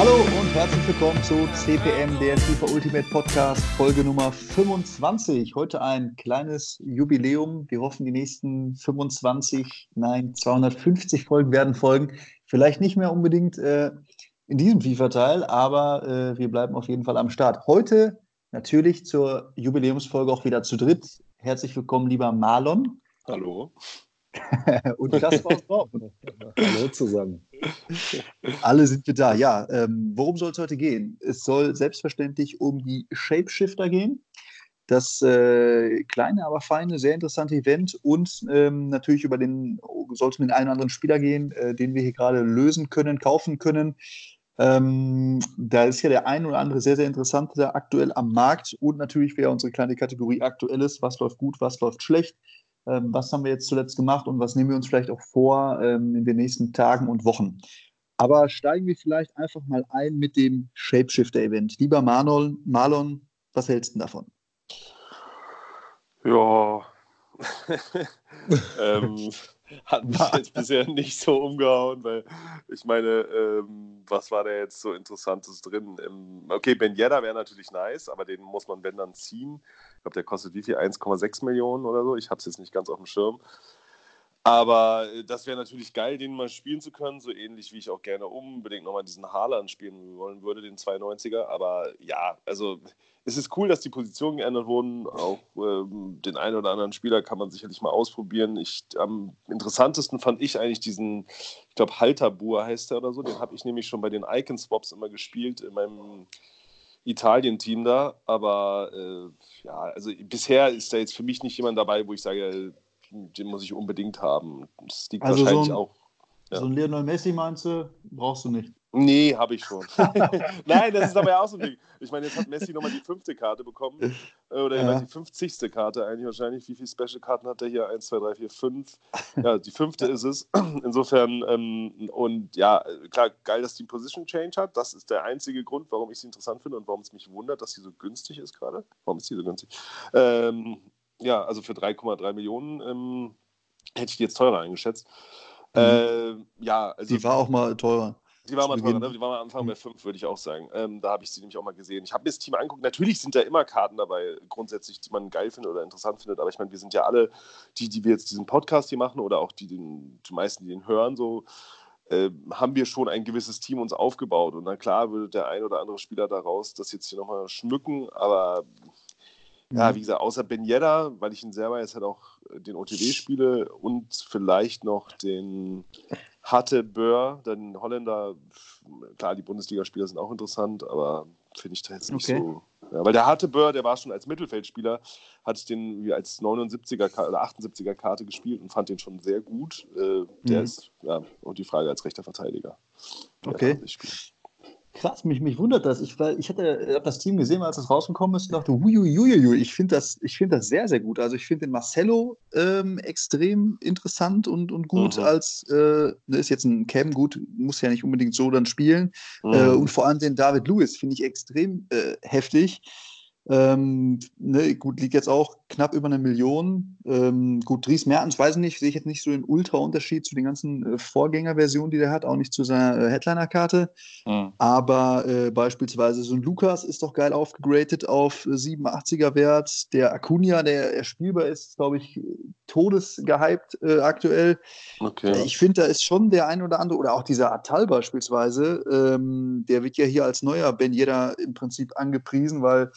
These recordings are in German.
Hallo und herzlich willkommen zu CPM, der FIFA Ultimate Podcast, Folge Nummer 25. Heute ein kleines Jubiläum. Wir hoffen, die nächsten 25, nein, 250 Folgen werden folgen. Vielleicht nicht mehr unbedingt äh, in diesem FIFA-Teil, aber äh, wir bleiben auf jeden Fall am Start. Heute natürlich zur Jubiläumsfolge auch wieder zu dritt. Herzlich willkommen, lieber Marlon. Hallo. und das war's drauf. Hallo zusammen. Alle sind wir da. Ja, ähm, worum soll es heute gehen? Es soll selbstverständlich um die Shapeshifter gehen. Das äh, kleine, aber feine, sehr interessante Event und ähm, natürlich über den, soll es um den einen oder anderen Spieler gehen, äh, den wir hier gerade lösen können, kaufen können. Ähm, da ist ja der ein oder andere sehr, sehr interessante aktuell am Markt und natürlich wäre unsere kleine Kategorie Aktuelles, was läuft gut, was läuft schlecht was haben wir jetzt zuletzt gemacht und was nehmen wir uns vielleicht auch vor ähm, in den nächsten Tagen und Wochen. Aber steigen wir vielleicht einfach mal ein mit dem Shapeshifter-Event. Lieber Marlon, Marlon, was hältst du davon? Ja, ähm, hat mich jetzt bisher nicht so umgehauen, weil ich meine, ähm, was war da jetzt so Interessantes drin? Ähm, okay, Ben Yedda wäre natürlich nice, aber den muss man, wenn dann ziehen. Ich glaube, der kostet wie viel? 1,6 Millionen oder so. Ich habe es jetzt nicht ganz auf dem Schirm. Aber äh, das wäre natürlich geil, den mal spielen zu können, so ähnlich wie ich auch gerne unbedingt nochmal diesen Haaland spielen wollen würde, den 92er. Aber ja, also es ist cool, dass die Positionen geändert wurden. Auch ähm, den einen oder anderen Spieler kann man sicherlich mal ausprobieren. Ich, am interessantesten fand ich eigentlich diesen, ich glaube, Halterbur heißt der oder so. Den habe ich nämlich schon bei den Icon Swaps immer gespielt in meinem Italien-Team da. Aber äh, ja, also bisher ist da jetzt für mich nicht jemand dabei, wo ich sage, den muss ich unbedingt haben. Das liegt also wahrscheinlich so ein, auch. Ja. So ein Lionel Messi meinst du, brauchst du nicht. Nee, habe ich schon. Nein, das ist aber ja auch so ein Ding. Ich meine, jetzt hat Messi nochmal die fünfte Karte bekommen. Äh, oder ja. die 50. Karte eigentlich wahrscheinlich. Wie viele Special-Karten hat er hier? Eins, zwei, drei, vier, fünf. Ja, die fünfte ist es. Insofern, ähm, und ja, klar, geil, dass die Position Change hat. Das ist der einzige Grund, warum ich sie interessant finde und warum es mich wundert, dass sie so günstig ist gerade. Warum ist sie so günstig? Ähm, ja, also für 3,3 Millionen ähm, hätte ich die jetzt teurer eingeschätzt. Mhm. Äh, ja, also. Die war auch mal teurer. Die war mal teurer, ne? Die war am Anfang bei 5, würde ich auch sagen. Ähm, da habe ich sie nämlich auch mal gesehen. Ich habe mir das Team angeguckt. Natürlich sind da immer Karten dabei, grundsätzlich, die man geil findet oder interessant findet. Aber ich meine, wir sind ja alle, die, die wir jetzt diesen Podcast hier machen oder auch die, den, die meisten, die den hören, so, äh, haben wir schon ein gewisses Team uns aufgebaut. Und na klar würde der ein oder andere Spieler daraus das jetzt hier nochmal schmücken, aber ja, mhm. wie gesagt, außer Ben Yedda, weil ich ihn selber jetzt halt auch den OTW spiele und vielleicht noch den Hatte Böhr, den Holländer. Klar, die Bundesligaspieler sind auch interessant, aber finde ich da jetzt nicht okay. so. Ja, weil der Hatte Böhr, der war schon als Mittelfeldspieler, ich den wie als 79er oder 78er Karte gespielt und fand den schon sehr gut. Äh, der mhm. ist, ja, und die Frage als rechter Verteidiger. Okay. Krass, mich, mich wundert das. Ich, ich hatte hab das Team gesehen, als es rausgekommen ist und dachte, huiuiuiui, ich finde das, find das sehr, sehr gut. Also ich finde den Marcello ähm, extrem interessant und, und gut mhm. als, äh, ne, ist jetzt ein Cam, gut, muss ja nicht unbedingt so dann spielen. Mhm. Äh, und vor allem den David Lewis finde ich extrem äh, heftig. Ähm, ne, gut, liegt jetzt auch knapp über eine Million. Ähm, gut, Dries Mertens, weiß ich nicht, sehe ich jetzt nicht so den Ultra-Unterschied zu den ganzen äh, Vorgängerversionen, die der hat, auch nicht zu seiner äh, Headliner-Karte. Mhm. Aber äh, beispielsweise so ein Lukas ist doch geil aufgegradet auf 87er Wert. Der Acuna, der, der spielbar ist, glaube ich, todesgehypt äh, aktuell. Okay. Ich finde, da ist schon der ein oder andere, oder auch dieser Atal beispielsweise, ähm, der wird ja hier als neuer Ben Yedda im Prinzip angepriesen, weil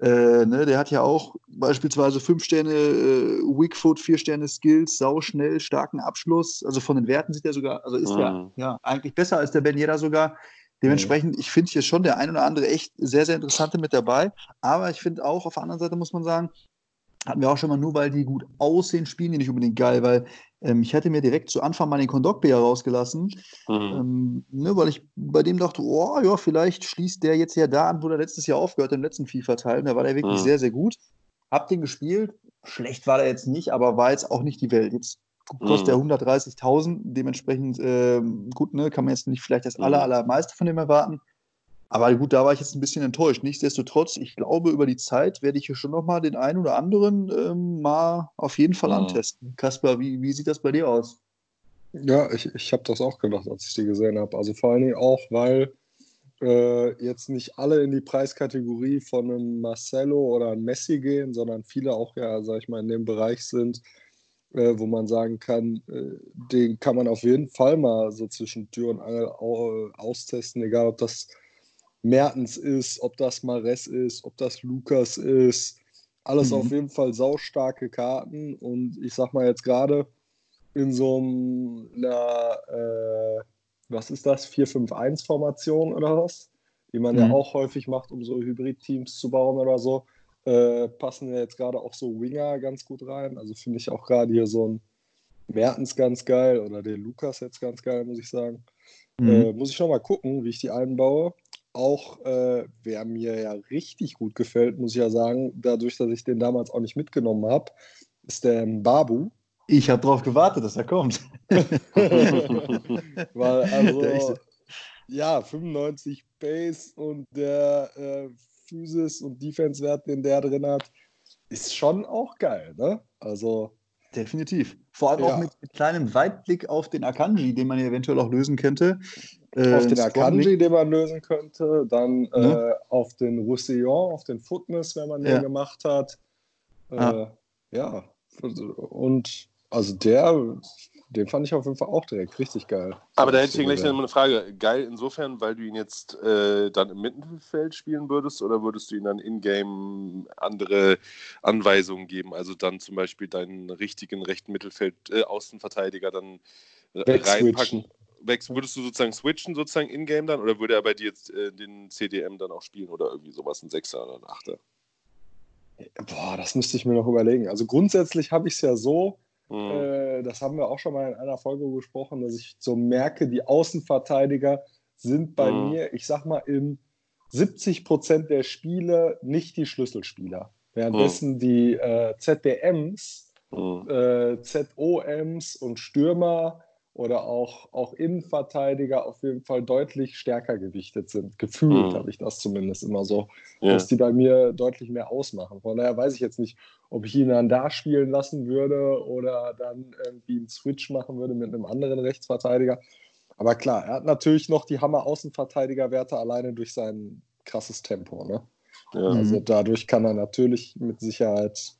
äh, ne, der hat ja auch beispielsweise fünf Sterne äh, Weakfoot, vier Sterne Skills, sauschnell, starken Abschluss. Also von den Werten sieht er sogar, also ist mhm. ja, ja eigentlich besser als der Ben Yedda sogar. Dementsprechend, mhm. ich finde hier schon der ein oder andere echt sehr, sehr interessante mit dabei. Aber ich finde auch, auf der anderen Seite muss man sagen, hatten wir auch schon mal nur, weil die gut aussehen, spielen die nicht unbedingt geil, weil ähm, ich hatte mir direkt zu Anfang mal den Kondokbe rausgelassen, mhm. ähm, ne, weil ich bei dem dachte, oh ja, vielleicht schließt der jetzt ja da an, wo der letztes Jahr aufgehört im letzten FIFA-Teil. Da war der wirklich mhm. sehr, sehr gut. Hab den gespielt. Schlecht war der jetzt nicht, aber war jetzt auch nicht die Welt. Jetzt kostet mhm. er 130.000. Dementsprechend, äh, gut, ne, kann man jetzt nicht vielleicht das aller, mhm. allermeiste von dem erwarten. Aber gut, da war ich jetzt ein bisschen enttäuscht. Nichtsdestotrotz, ich glaube, über die Zeit werde ich hier schon nochmal den einen oder anderen ähm, mal auf jeden Fall mhm. antesten. Kaspar, wie, wie sieht das bei dir aus? Ja, ich, ich habe das auch gedacht, als ich die gesehen habe. Also vor allen Dingen auch, weil äh, jetzt nicht alle in die Preiskategorie von einem Marcelo oder einem Messi gehen, sondern viele auch ja, sag ich mal, in dem Bereich sind, äh, wo man sagen kann, äh, den kann man auf jeden Fall mal so zwischen Tür und Angel au austesten, egal ob das Mertens ist, ob das Mares ist, ob das Lukas ist. Alles mhm. auf jeden Fall saustarke Karten und ich sag mal jetzt gerade in so einer, äh, was ist das, 4-5-1-Formation oder was? Die man mhm. ja auch häufig macht, um so Hybrid-Teams zu bauen oder so. Äh, passen ja jetzt gerade auch so Winger ganz gut rein. Also finde ich auch gerade hier so ein Mertens ganz geil oder den Lukas jetzt ganz geil, muss ich sagen. Mhm. Äh, muss ich noch mal gucken, wie ich die einbaue. Auch äh, wer mir ja richtig gut gefällt, muss ich ja sagen, dadurch, dass ich den damals auch nicht mitgenommen habe, ist der Babu. Ich habe darauf gewartet, dass er kommt. Weil also, ja, 95 Base und der äh, Physis und Defense-Wert, den der drin hat, ist schon auch geil, ne? Also. Definitiv. Vor allem ja. auch mit, mit, kleinem Weitblick auf den Akanji, den man eventuell auch lösen könnte. Äh, auf den Akanji, den man lösen könnte, dann ne? äh, auf den Roussillon, auf den Footness, wenn man ja. den gemacht hat. Äh, ah. Ja, und also der, den fand ich auf jeden Fall auch direkt richtig geil. Aber da hätte ich gleich eine Frage. Geil insofern, weil du ihn jetzt äh, dann im Mittelfeld spielen würdest oder würdest du ihm dann in-game andere Anweisungen geben? Also dann zum Beispiel deinen richtigen rechten Mittelfeld-Außenverteidiger äh, dann äh, reinpacken? Weg, würdest du sozusagen switchen, sozusagen in-game dann? Oder würde er bei dir jetzt äh, den CDM dann auch spielen oder irgendwie sowas, ein Sechser oder ein Achter? Boah, das müsste ich mir noch überlegen. Also grundsätzlich habe ich es ja so, Mhm. Äh, das haben wir auch schon mal in einer Folge gesprochen, dass ich so merke, die Außenverteidiger sind bei mhm. mir, ich sag mal, in 70 Prozent der Spiele nicht die Schlüsselspieler. Währenddessen mhm. die äh, ZDMs, mhm. äh, ZOMs und Stürmer oder auch, auch Innenverteidiger auf jeden Fall deutlich stärker gewichtet sind. Gefühlt mhm. habe ich das zumindest immer so, ja. dass die bei mir deutlich mehr ausmachen. Von daher weiß ich jetzt nicht, ob ich ihn dann da spielen lassen würde oder dann irgendwie einen Switch machen würde mit einem anderen Rechtsverteidiger. Aber klar, er hat natürlich noch die Hammer-Außenverteidiger-Werte alleine durch sein krasses Tempo. Ne? Ja. Also dadurch kann er natürlich mit Sicherheit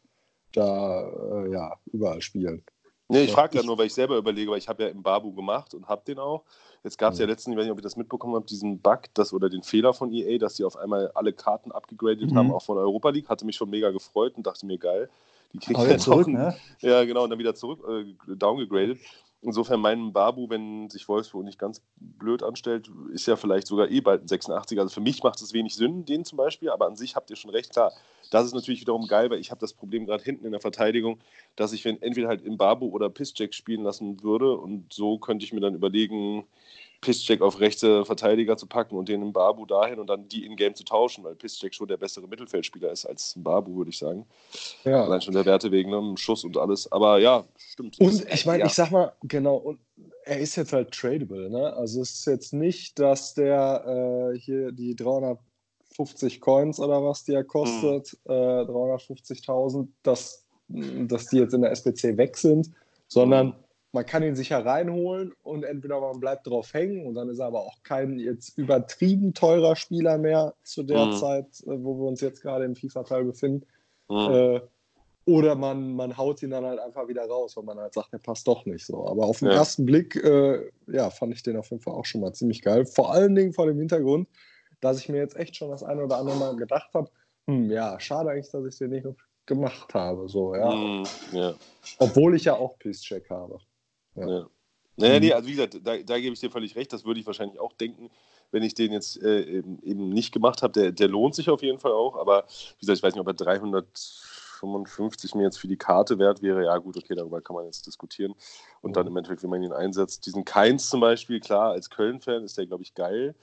da äh, ja, überall spielen. Nee, ich frage ja nur, weil ich selber überlege, weil ich habe ja im Babu gemacht und habe den auch. Jetzt gab es ja letztens, ich weiß nicht, ob ihr das mitbekommen habt, diesen Bug das, oder den Fehler von EA, dass sie auf einmal alle Karten abgegradet mhm. haben, auch von Europa League. Hatte mich schon mega gefreut und dachte mir, geil. Die kriegt jetzt zurück, ne? Ja, genau, und dann wieder zurück, äh, downgegradet. Insofern mein Babu, wenn sich Wolfsburg nicht ganz blöd anstellt, ist ja vielleicht sogar eh bald ein 86. Also für mich macht es wenig Sinn, den zum Beispiel, aber an sich habt ihr schon recht, klar. Das ist natürlich wiederum geil, weil ich habe das Problem gerade hinten in der Verteidigung, dass ich wenn entweder halt im Babu oder Pissjack spielen lassen würde und so könnte ich mir dann überlegen, Pisscheck auf rechte Verteidiger zu packen und den im Babu dahin und dann die in-game zu tauschen, weil Pisscheck schon der bessere Mittelfeldspieler ist als Babu, würde ich sagen. Ja. Allein schon der Werte wegen einem ne, Schuss und alles. Aber ja, stimmt. Und ich meine, ja. ich sag mal, genau, und er ist jetzt halt tradable, ne? Also es ist jetzt nicht, dass der äh, hier die 350 Coins oder was, die er kostet, hm. äh, 350.000, dass, dass die jetzt in der SPC weg sind, sondern hm man kann ihn sicher reinholen und entweder man bleibt drauf hängen und dann ist er aber auch kein jetzt übertrieben teurer Spieler mehr zu der mhm. Zeit, äh, wo wir uns jetzt gerade im FIFA-Teil befinden. Mhm. Äh, oder man, man haut ihn dann halt einfach wieder raus, weil man halt sagt, der passt doch nicht so. Aber auf den ja. ersten Blick, äh, ja, fand ich den auf jeden Fall auch schon mal ziemlich geil. Vor allen Dingen vor dem Hintergrund, dass ich mir jetzt echt schon das eine oder andere Mal gedacht habe, hm, ja, schade eigentlich, dass ich den nicht gemacht habe. So, ja. Mhm, ja. Obwohl ich ja auch Peace-Check habe. Ja. ja. Naja, nee, mhm. also wie gesagt, da, da, gebe ich dir völlig recht. Das würde ich wahrscheinlich auch denken, wenn ich den jetzt äh, eben, eben, nicht gemacht habe. Der, der lohnt sich auf jeden Fall auch. Aber wie gesagt, ich weiß nicht, ob er 355 mir jetzt für die Karte wert wäre. Ja, gut, okay, darüber kann man jetzt diskutieren. Und mhm. dann im Endeffekt, wenn man ihn einsetzt. Diesen Keins zum Beispiel, klar, als Köln-Fan ist der, glaube ich, geil.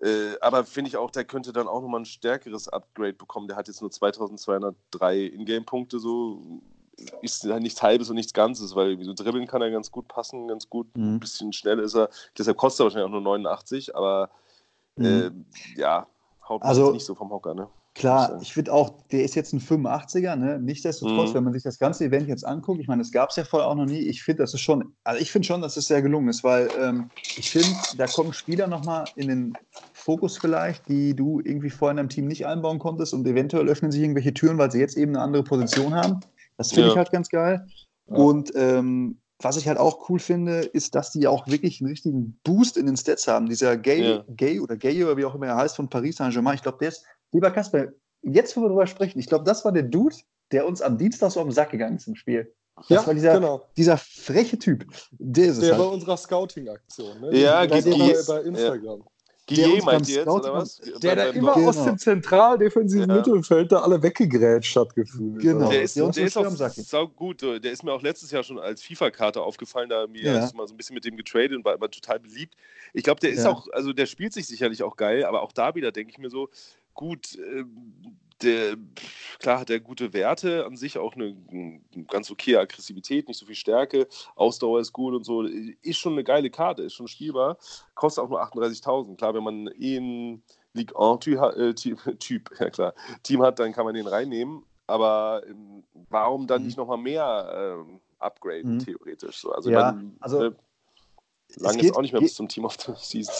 Äh, aber finde ich auch, der könnte dann auch nochmal ein stärkeres Upgrade bekommen. Der hat jetzt nur 2203 Ingame-Punkte, so ist halt nichts Halbes und nichts Ganzes, weil so dribbeln kann er ganz gut passen, ganz gut, mhm. ein bisschen schnell ist er. Deshalb kostet er wahrscheinlich auch nur 89, aber mhm. äh, ja, haut also, nicht so vom Hocker, ne? Klar, ich finde auch, der ist jetzt ein 85er, ne? Nichtsdestotrotz, mhm. wenn man sich das ganze Event jetzt anguckt, ich meine, das gab es ja vorher auch noch nie, ich finde, das ist schon, also ich finde schon, dass es sehr gelungen ist, weil ähm, ich finde, da kommen Spieler nochmal in den Fokus vielleicht, die du irgendwie vorher in deinem Team nicht einbauen konntest und eventuell öffnen sich irgendwelche Türen, weil sie jetzt eben eine andere Position haben. Das finde ja. ich halt ganz geil. Ja. Und ähm, was ich halt auch cool finde, ist, dass die auch wirklich einen richtigen Boost in den Stats haben. Dieser Gay, ja. Gay oder Gay oder wie auch immer er heißt von Paris Saint-Germain. Ich glaube, der ist, lieber Kasper, jetzt, wo wir darüber sprechen, ich glaube, das war der Dude, der uns am Dienstag so auf den Sack gegangen ist im Spiel. Das ja, war dieser, genau. dieser freche Typ. Der, ist der halt. bei unserer Scouting-Aktion. Ne? Ja, bei, bei, bei Instagram. Guillet meint ihr jetzt, oder was? Der da immer genau. aus dem zentraldefensiven ja. Mittelfeld da alle weggegrätscht hat gefühlt. Genau. Der ist, der der ist auch sau gut. Der ist mir auch letztes Jahr schon als FIFA-Karte aufgefallen, da mir ja. mal so ein bisschen mit dem getradet und war immer total beliebt. Ich glaube, der ist ja. auch, also der spielt sich sicherlich auch geil, aber auch da wieder denke ich mir so, gut, äh, der, klar hat er gute Werte an sich, auch eine, eine, ganz okay Aggressivität, nicht so viel Stärke, Ausdauer ist gut und so. Ist schon eine geile Karte, ist schon spielbar, kostet auch nur 38.000. Klar, wenn man eh einen League 1-Typ, äh, typ, ja klar, Team hat, dann kann man den reinnehmen. Aber ähm, warum dann mhm. nicht nochmal mehr ähm, upgraden, mhm. theoretisch? So? Also, ja, man, also äh, lange ist auch nicht mehr bis zum Team of the Season.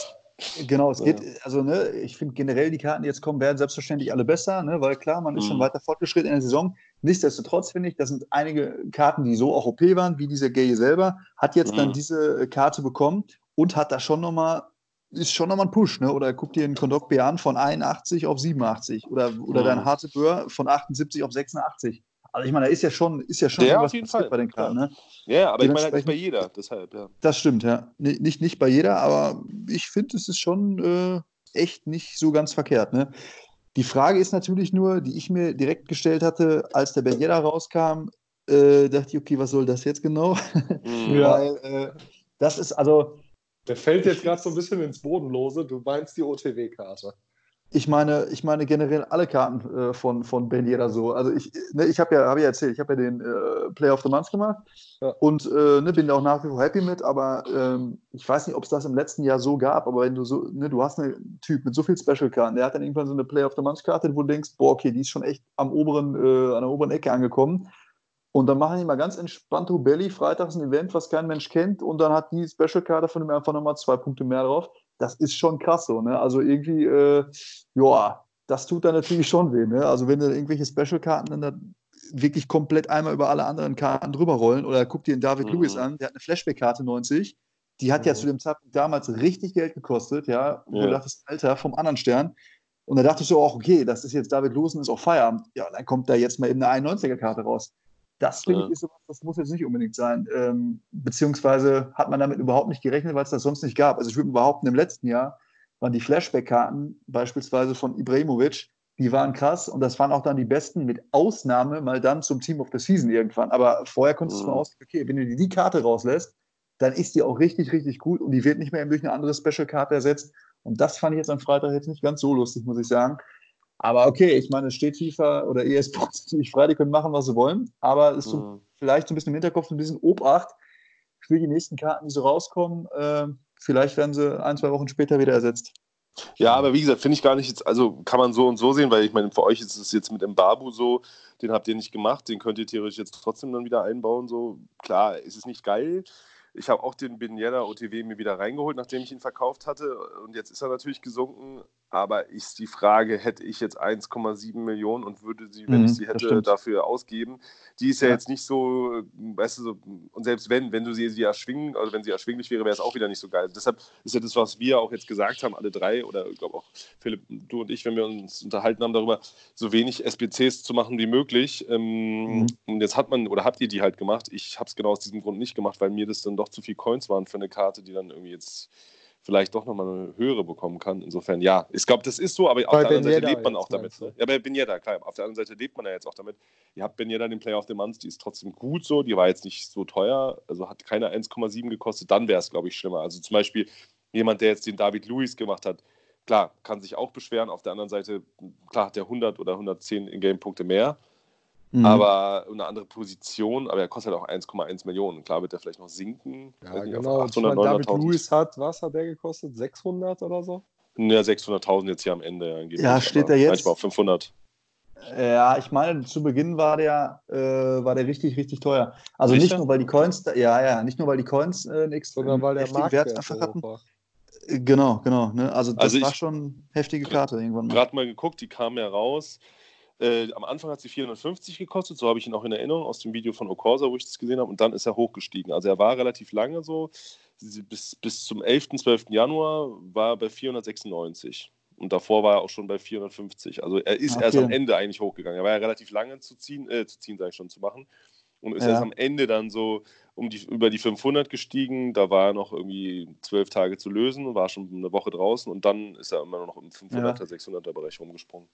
Genau, es geht, also ne, ich finde generell die Karten, die jetzt kommen, werden selbstverständlich alle besser, ne, weil klar, man ist mhm. schon weiter fortgeschritten in der Saison. Nichtsdestotrotz finde ich, das sind einige Karten, die so auch OP waren, wie dieser Gay selber, hat jetzt mhm. dann diese Karte bekommen und hat da schon nochmal, ist schon nochmal ein Push, ne? Oder guck dir einen Kondok an von 81 auf 87 oder, oder mhm. dein Harte Bör von 78 auf 86. Also ich meine, da ist ja schon, ist ja schon ja, auf jeden Fall. bei den Karten. Ne? Ja, aber ich meine halt nicht bei jeder, deshalb, ja. Das stimmt, ja. Nicht, nicht bei jeder, aber ich finde, es ist schon äh, echt nicht so ganz verkehrt. Ne? Die Frage ist natürlich nur, die ich mir direkt gestellt hatte, als der Bergeda rauskam, äh, dachte ich, okay, was soll das jetzt genau? Mhm. Weil äh, das ist also. Der fällt jetzt gerade so ein bisschen ins Bodenlose. Du meinst die OTW-Karte. Ich meine, ich meine generell alle Karten äh, von, von Ben Yedder so. Also ich, ne, ich habe ja, hab ja erzählt, ich habe ja den äh, Player of the Month gemacht ja. und äh, ne, bin da auch nach wie vor happy mit, aber ähm, ich weiß nicht, ob es das im letzten Jahr so gab, aber wenn du so, ne, du hast einen Typ mit so viel Special-Karten, der hat dann irgendwann so eine Player of the Month-Karte, wo du denkst, boah, okay, die ist schon echt am oberen, äh, an der oberen Ecke angekommen. Und dann machen die mal ganz entspannt Belly, freitags ein Event, was kein Mensch kennt, und dann hat die Special-Karte von ihm einfach nochmal zwei Punkte mehr drauf das ist schon krass so. Ne? Also irgendwie, äh, ja, das tut dann natürlich schon weh. Ne? Also wenn du irgendwelche Special-Karten dann da wirklich komplett einmal über alle anderen Karten drüber rollen oder guck dir den David mhm. Lewis an, der hat eine Flashback-Karte 90, die hat mhm. ja zu dem Zeitpunkt damals richtig Geld gekostet, ja. Und ja. du dachtest, Alter, vom anderen Stern. Und da dachtest du auch, okay, das ist jetzt David Lewis und ist auch Feierabend. Ja, dann kommt da jetzt mal eben eine 91er-Karte raus. Das finde ja. ich ist sowas, das muss jetzt nicht unbedingt sein. Ähm, beziehungsweise hat man damit überhaupt nicht gerechnet, weil es das sonst nicht gab. Also ich würde behaupten, im letzten Jahr waren die Flashback-Karten beispielsweise von Ibrahimovic, die waren krass und das waren auch dann die besten, mit Ausnahme mal dann zum Team of the Season irgendwann. Aber vorher konntest mhm. du mal aus, okay, wenn du dir die Karte rauslässt, dann ist die auch richtig, richtig gut und die wird nicht mehr durch eine andere Special-Karte ersetzt. Und das fand ich jetzt am Freitag jetzt nicht ganz so lustig, muss ich sagen. Aber okay, ich meine, es steht FIFA oder ESPorts natürlich frei, die können machen, was sie wollen. Aber es ist so mhm. vielleicht so ein bisschen im Hinterkopf, ein bisschen Obacht für die nächsten Karten, die so rauskommen. Äh, vielleicht werden sie ein, zwei Wochen später wieder ersetzt. Ja, aber wie gesagt, finde ich gar nicht jetzt, also kann man so und so sehen, weil ich meine, für euch ist es jetzt mit Mbabu so, den habt ihr nicht gemacht, den könnt ihr theoretisch jetzt trotzdem dann wieder einbauen. So, klar, ist es nicht geil. Ich habe auch den Binjeda OTW mir wieder reingeholt, nachdem ich ihn verkauft hatte. Und jetzt ist er natürlich gesunken. Aber ist die Frage, hätte ich jetzt 1,7 Millionen und würde sie, wenn mhm, ich sie hätte, dafür ausgeben? Die ist ja, ja, jetzt nicht so, weißt du, so, und selbst wenn, wenn du sie, sie erschwingen, also wenn sie erschwinglich wäre, wäre es auch wieder nicht so geil. Deshalb ist ja das, was wir auch jetzt gesagt haben, alle drei, oder ich glaube auch Philipp, du und ich, wenn wir uns unterhalten haben darüber, so wenig SBCs zu machen wie möglich. Ähm, mhm. Und jetzt hat man, oder habt ihr die halt gemacht? Ich habe es genau aus diesem Grund nicht gemacht, weil mir das dann doch zu viel Coins waren für eine Karte, die dann irgendwie jetzt vielleicht doch nochmal eine höhere bekommen kann. Insofern, ja, ich glaube, das ist so, aber auf bei der anderen Seite lebt man auch damit. Ne? Ja, bei Benjeda, klar. Auf der anderen Seite lebt man ja jetzt auch damit. Ihr habt Benjeda den Player of the Month, die ist trotzdem gut so, die war jetzt nicht so teuer, also hat keine 1,7 gekostet, dann wäre es, glaube ich, schlimmer. Also zum Beispiel jemand, der jetzt den David Lewis gemacht hat, klar, kann sich auch beschweren. Auf der anderen Seite, klar, hat der 100 oder 110 In-Game-Punkte mehr. Mhm. Aber eine andere Position, aber er kostet halt auch 1,1 Millionen. Klar wird er vielleicht noch sinken. Ja, nicht, genau. 800, meine, David Lewis hat, was hat der gekostet? 600 oder so? Ja, 600.000 jetzt hier am Ende. Ja, steht er jetzt? Manchmal auf 500. Ja, ich meine, zu Beginn war der, äh, war der richtig, richtig teuer. Also Sicher? nicht nur, weil die Coins, ja, ja, nicht nur, weil die Coins äh, nichts, sondern weil der Marktwert einfach hatten. Genau, genau. Ne? Also das Also war schon heftige Karte irgendwann. Gerade mal geguckt, die kam ja raus. Äh, am Anfang hat sie 450 gekostet, so habe ich ihn auch in Erinnerung aus dem Video von Okorsa, wo ich das gesehen habe. Und dann ist er hochgestiegen. Also er war relativ lange so. Bis, bis zum 11., 12. Januar war er bei 496. Und davor war er auch schon bei 450. Also er ist Okay. erst am Ende eigentlich hochgegangen. Er war ja relativ lange zu ziehen, äh, zu ziehen, sage ich schon, zu machen. Und ist Ja. erst am Ende dann so um die, über die 500 gestiegen. Da war er noch irgendwie zwölf Tage zu lösen und war schon eine Woche draußen. Und dann ist er immer noch im 500er, 600er Bereich rumgesprungen.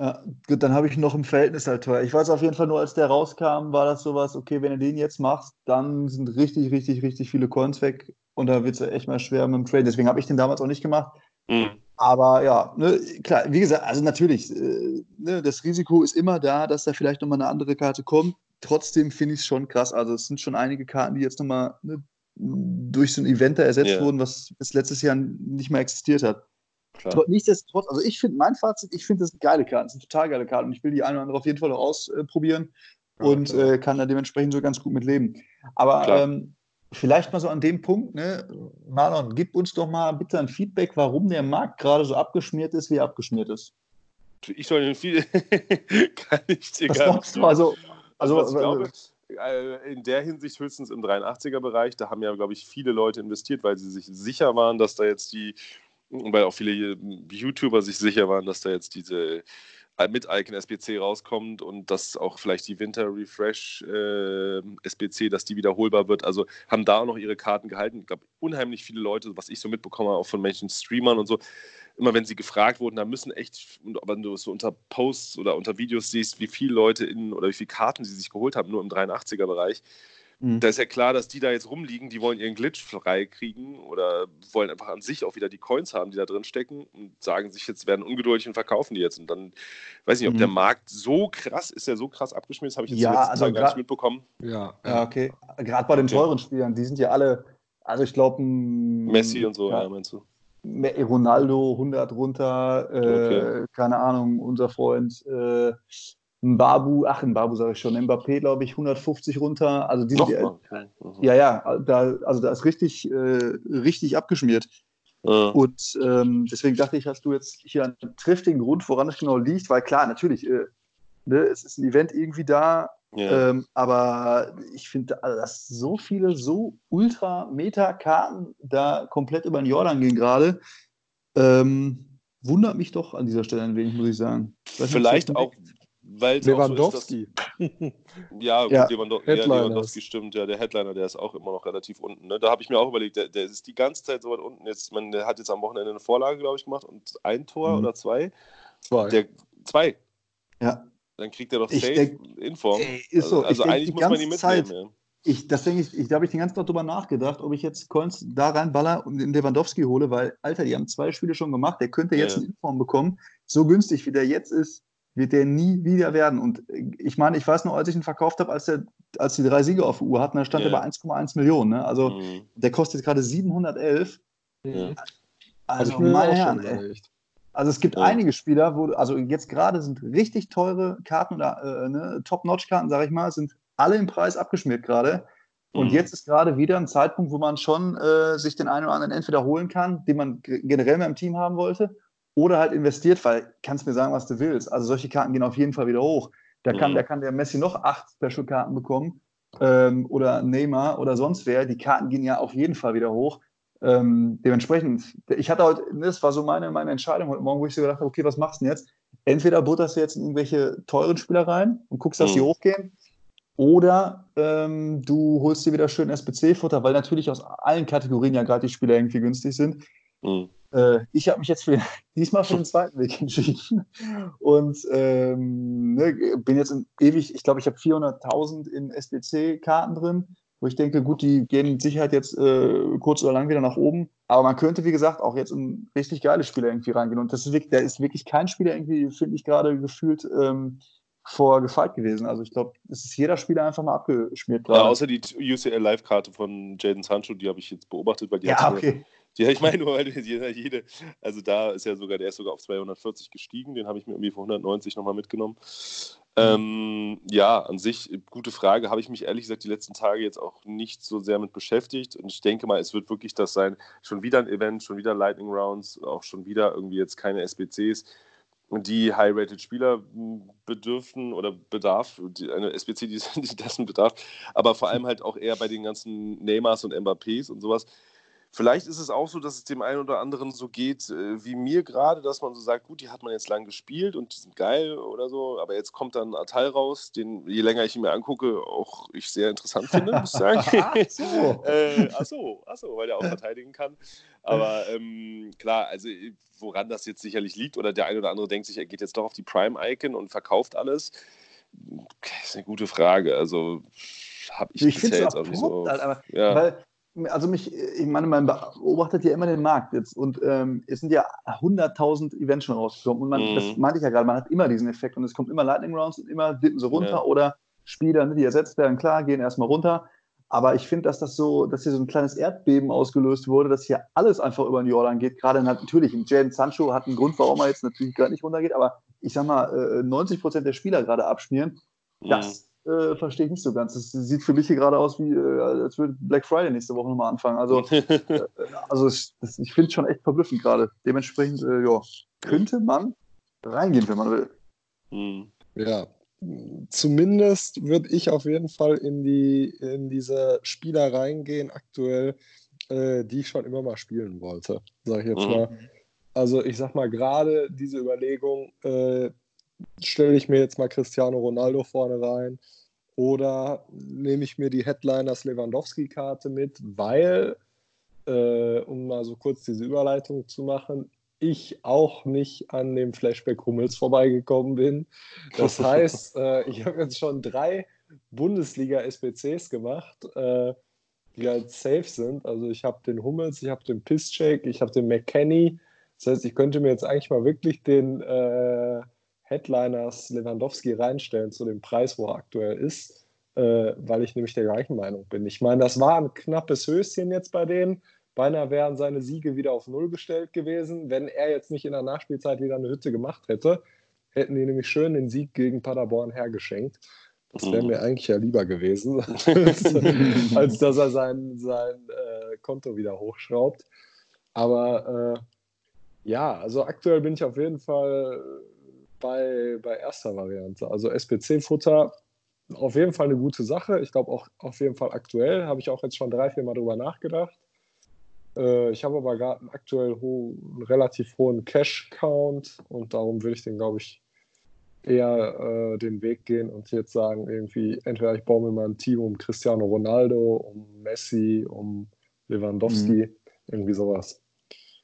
Ja, gut, dann habe ich noch im Verhältnis halt teuer. Ich weiß auf jeden Fall nur, als der rauskam, war das sowas, okay, wenn du den jetzt machst, dann sind richtig, richtig, richtig viele Coins weg und da wird es echt mal schwer mit dem Trade. Deswegen habe ich den damals auch nicht gemacht. Mhm. Aber ja, ne, klar, wie gesagt, also natürlich, äh, ne, das Risiko ist immer da, dass da vielleicht nochmal eine andere Karte kommt. Trotzdem finde ich es schon krass. Also es sind schon einige Karten, die jetzt nochmal ne, durch so ein Event da ersetzt Ja. wurden, was bis letztes Jahr nicht mehr existiert hat. Klar. Tro- Nichtsdestotrotz, also ich finde, mein Fazit, ich finde das sind geile Karten, das sind total geile Karten und ich will die eine oder andere auf jeden Fall noch ausprobieren Ja, und äh, kann da dementsprechend so ganz gut mit leben. Aber ähm, vielleicht mal so an dem Punkt, ne, Marlon, gib uns doch mal bitte ein Feedback, warum der Markt gerade so abgeschmiert ist, wie er abgeschmiert ist. Ich soll nicht viel. Kann ich dir Was gar glaubst du? Also, Also, also, glaube, äh, in der Hinsicht höchstens im 83er-Bereich, da haben ja, glaube ich, viele Leute investiert, weil sie sich sicher waren, dass da jetzt die, weil auch viele YouTuber sich sicher waren, dass da jetzt diese äh, mit Icon SBC rauskommt und dass auch vielleicht die Winter Refresh äh, SBC, dass die wiederholbar wird. Also haben da auch noch ihre Karten gehalten. Ich glaube, unheimlich viele Leute, was ich so mitbekomme, auch von Menschen Streamern und so, immer wenn sie gefragt wurden, da müssen echt, wenn du so unter Posts oder unter Videos siehst, wie viele Leute in oder wie viele Karten sie sich geholt haben, nur im 83er-Bereich, mh. da ist ja klar, dass die da jetzt rumliegen, die wollen ihren Glitch frei kriegen oder wollen einfach an sich auch wieder die Coins haben, die da drin stecken und sagen sich jetzt, werden ungeduldig und verkaufen die jetzt. Und dann, weiß nicht, ob Mhm. der Markt so krass, ist der so krass abgeschmiert, das habe ich jetzt Ja, also Tage gar nicht mitbekommen. Ja, ja, okay. Gerade bei den Okay. teuren Spielern, die sind ja alle, also ich glaube, Messi und so, ja, ja, meinst du? Ronaldo 100 runter, äh, Okay. keine Ahnung, unser Freund äh, Mbabu, ach, Mbabu sage ich schon, Mbappé, glaube ich, 150 runter. Also die ja, Nochmal. Okay. Mhm. ja, ja, da, also da ist richtig, äh, richtig abgeschmiert. Ja. Und ähm, deswegen dachte ich, hast du jetzt hier einen triftigen Grund, woran es genau liegt, weil klar, natürlich, äh, ne, es ist ein Event irgendwie da, Ja. ähm, aber ich finde, also, dass so viele so Ultra-Meta-Karten da komplett über den Jordan gehen gerade, ähm, wundert mich doch an dieser Stelle ein wenig, muss ich sagen. Vielleicht auch, weil Lewandowski. So ist, dass, ja, gut, Ja. Lewando ja, Lewandowski stimmt, ja, der Headliner, der ist auch immer noch relativ unten. Ne? Da habe ich mir auch überlegt, der, der ist die ganze Zeit so weit unten. Jetzt, man, der hat jetzt am Wochenende eine Vorlage, glaube ich, gemacht und ein Tor Mhm. oder zwei. Zwei. Der, zwei. Ja. Dann kriegt er doch Ich safe denk- in Form. Ey, ist so. also also eigentlich muss man Zeit, mitnehmen. Ja. Ich, das denke ich, ich, da habe ich den ganzen Tag drüber nachgedacht, ob ich jetzt Coins da reinballer und den Lewandowski hole, weil, Alter, die haben zwei Spiele schon gemacht, der könnte jetzt ja. eine Inform bekommen. So günstig, wie der jetzt ist, wird der nie wieder werden. Und äh, ich meine, ich weiß noch, als ich ihn verkauft habe, als, der, als die drei Siege auf der Uhr hatten, da stand Ja. er bei 1,1 Millionen. Ne? Also Mhm. der kostet gerade 711. Ja. Also mir meine Herren, ey. Also es gibt Ja. einige Spieler, wo, also jetzt gerade sind richtig teure Karten oder äh, ne, Top-Notch-Karten, sage ich mal, sind alle im Preis abgeschmiert gerade. Und Mhm. jetzt ist gerade wieder ein Zeitpunkt, wo man schon äh, sich den einen oder anderen entweder holen kann, den man generell mehr im Team haben wollte, oder halt investiert, weil kannst mir sagen, was du willst. Also solche Karten gehen auf jeden Fall wieder hoch. Da kann, Mhm. da kann der Messi noch acht Special-Karten bekommen ähm, oder Neymar oder sonst wer. Die Karten gehen ja auf jeden Fall wieder hoch. Ähm, dementsprechend, ich hatte heute, ne, das war so meine, meine Entscheidung heute Morgen, wo ich so gedacht habe, okay, was machst du denn jetzt? Entweder butterst du jetzt in irgendwelche teuren Spieler rein und guckst, dass die Mhm. hochgehen, oder ähm, du holst dir wieder schön SBC-Futter, weil natürlich aus allen Kategorien ja gerade die Spieler irgendwie günstig sind. Mhm. Äh, ich habe mich jetzt für, diesmal für den zweiten Weg entschieden und ähm, ne, bin jetzt in ewig, ich glaube, ich habe 400.000 in SBC-Karten drin, wo ich denke, gut, die gehen mit Sicherheit jetzt äh, kurz oder lang wieder nach oben. Aber man könnte, wie gesagt, auch jetzt in richtig geile Spieler irgendwie reingehen. Und das ist wirklich, da ist wirklich kein Spieler irgendwie, finde ich gerade gefühlt, ähm, vor gefeit gewesen. Also ich glaube, es ist jeder Spieler einfach mal abgeschmiert Ja, außer die UCL Live-Karte von Jaden Sancho, die habe ich jetzt beobachtet, weil die Ja, hat okay. Ja, ich meine nur, weil jeder, jede, also da ist ja sogar, der ist sogar auf 240 gestiegen, den habe ich mir irgendwie für 190 nochmal mitgenommen. Ähm, ja, an sich, gute Frage. Habe ich mich ehrlich gesagt die letzten Tage jetzt auch nicht so sehr mit beschäftigt. Und ich denke mal, es wird wirklich das sein. Schon wieder ein Event, schon wieder Lightning Rounds, auch schon wieder irgendwie jetzt keine SBCs, die High-Rated Spieler bedürfen oder bedarf, die, eine SBC, die, die dessen bedarf, aber vor allem halt auch eher bei den ganzen Neymars und Mbappés und sowas Vielleicht ist es auch so, dass es dem einen oder anderen so geht äh, wie mir gerade, dass man so sagt, gut, die hat man jetzt lang gespielt und die sind geil oder so, aber jetzt kommt dann ein Atal raus, den je länger ich ihn mir angucke, auch ich sehr interessant finde, muss ich sagen. ach so. äh, ach so, ach so, weil der auch verteidigen kann. Aber ähm, klar, also woran das jetzt sicherlich liegt oder der eine oder andere denkt sich, er geht jetzt doch auf die Prime-Icon und verkauft alles, das ist eine gute Frage. Also habe ich, ich bisher jetzt auch nicht so. Halt, aber, ja. Weil also mich, ich meine, man beobachtet ja immer den Markt jetzt und ähm, es sind ja 100.000 Events schon rausgekommen und man, mm. das mhm. meinte ich ja gerade, man hat immer diesen Effekt und es kommt immer Lightning Rounds und immer dippen sie runter ja. oder Spieler, ne, die ersetzt werden, klar, gehen erstmal runter. Aber ich finde, dass das so, dass hier so ein kleines Erdbeben ausgelöst wurde, dass hier alles einfach über den Jordan geht. Gerade natürlich, Jaden Sancho hat einen Grund, warum er jetzt natürlich gerade nicht runtergeht, aber ich sag mal, 90 äh, Prozent der Spieler gerade abschmieren. Das mm äh, verstehe ich nicht so ganz. Das sieht für mich hier gerade aus, wie äh, als würde Black Friday nächste Woche nochmal anfangen. Also, äh, also ich, ich finde es schon echt verblüffend gerade. Dementsprechend, äh, ja, könnte man reingehen, wenn man will. Hm. Ja, zumindest würde ich auf jeden Fall in, die, in diese Spieler reingehen, aktuell, äh, die ich schon immer mal spielen wollte, sage ich jetzt mhm. mal. Also ich sag mal, gerade diese Überlegung, äh, stelle ich mir jetzt mal Cristiano Ronaldo vorne rein oder nehme ich mir die Headliners Lewandowski-Karte mit, weil, äh, um mal so kurz diese Überleitung zu machen, ich auch nicht an dem Flashback Hummels vorbeigekommen bin. Das heißt, äh, ich habe jetzt schon drei Bundesliga-SBCs gemacht, äh, die halt safe sind. Also ich habe den Hummels, ich habe den Pisscheck, ich habe den McKenny. Das heißt, ich könnte mir jetzt eigentlich mal wirklich den äh, Headliners Lewandowski reinstellen zu dem Preis, wo er aktuell ist, äh, weil ich nämlich der gleichen Meinung bin. Ich meine, das war ein knappes Höschen jetzt bei denen. Beinahe wären seine Siege wieder auf Null gestellt gewesen. Wenn er jetzt nicht in der Nachspielzeit wieder eine Hütte gemacht hätte, hätten die nämlich schön den Sieg gegen Paderborn hergeschenkt. Das wäre mir eigentlich ja lieber gewesen, als, als dass er sein, sein äh, Konto wieder hochschraubt. Aber äh, ja, also aktuell bin ich auf jeden Fall bei, bei erster Variante. Also SPC-Futter auf jeden Fall eine gute Sache. Ich glaube auch auf jeden Fall aktuell. Habe ich auch jetzt schon drei, vier Mal drüber nachgedacht. Äh, ich habe aber gerade einen aktuell ho einen relativ hohen Cash-Count und darum würde ich den, glaube ich, eher äh, den Weg gehen und jetzt sagen, irgendwie, entweder ich baue mir mal ein Team um Cristiano Ronaldo, um Messi, um Lewandowski, mhm. irgendwie sowas.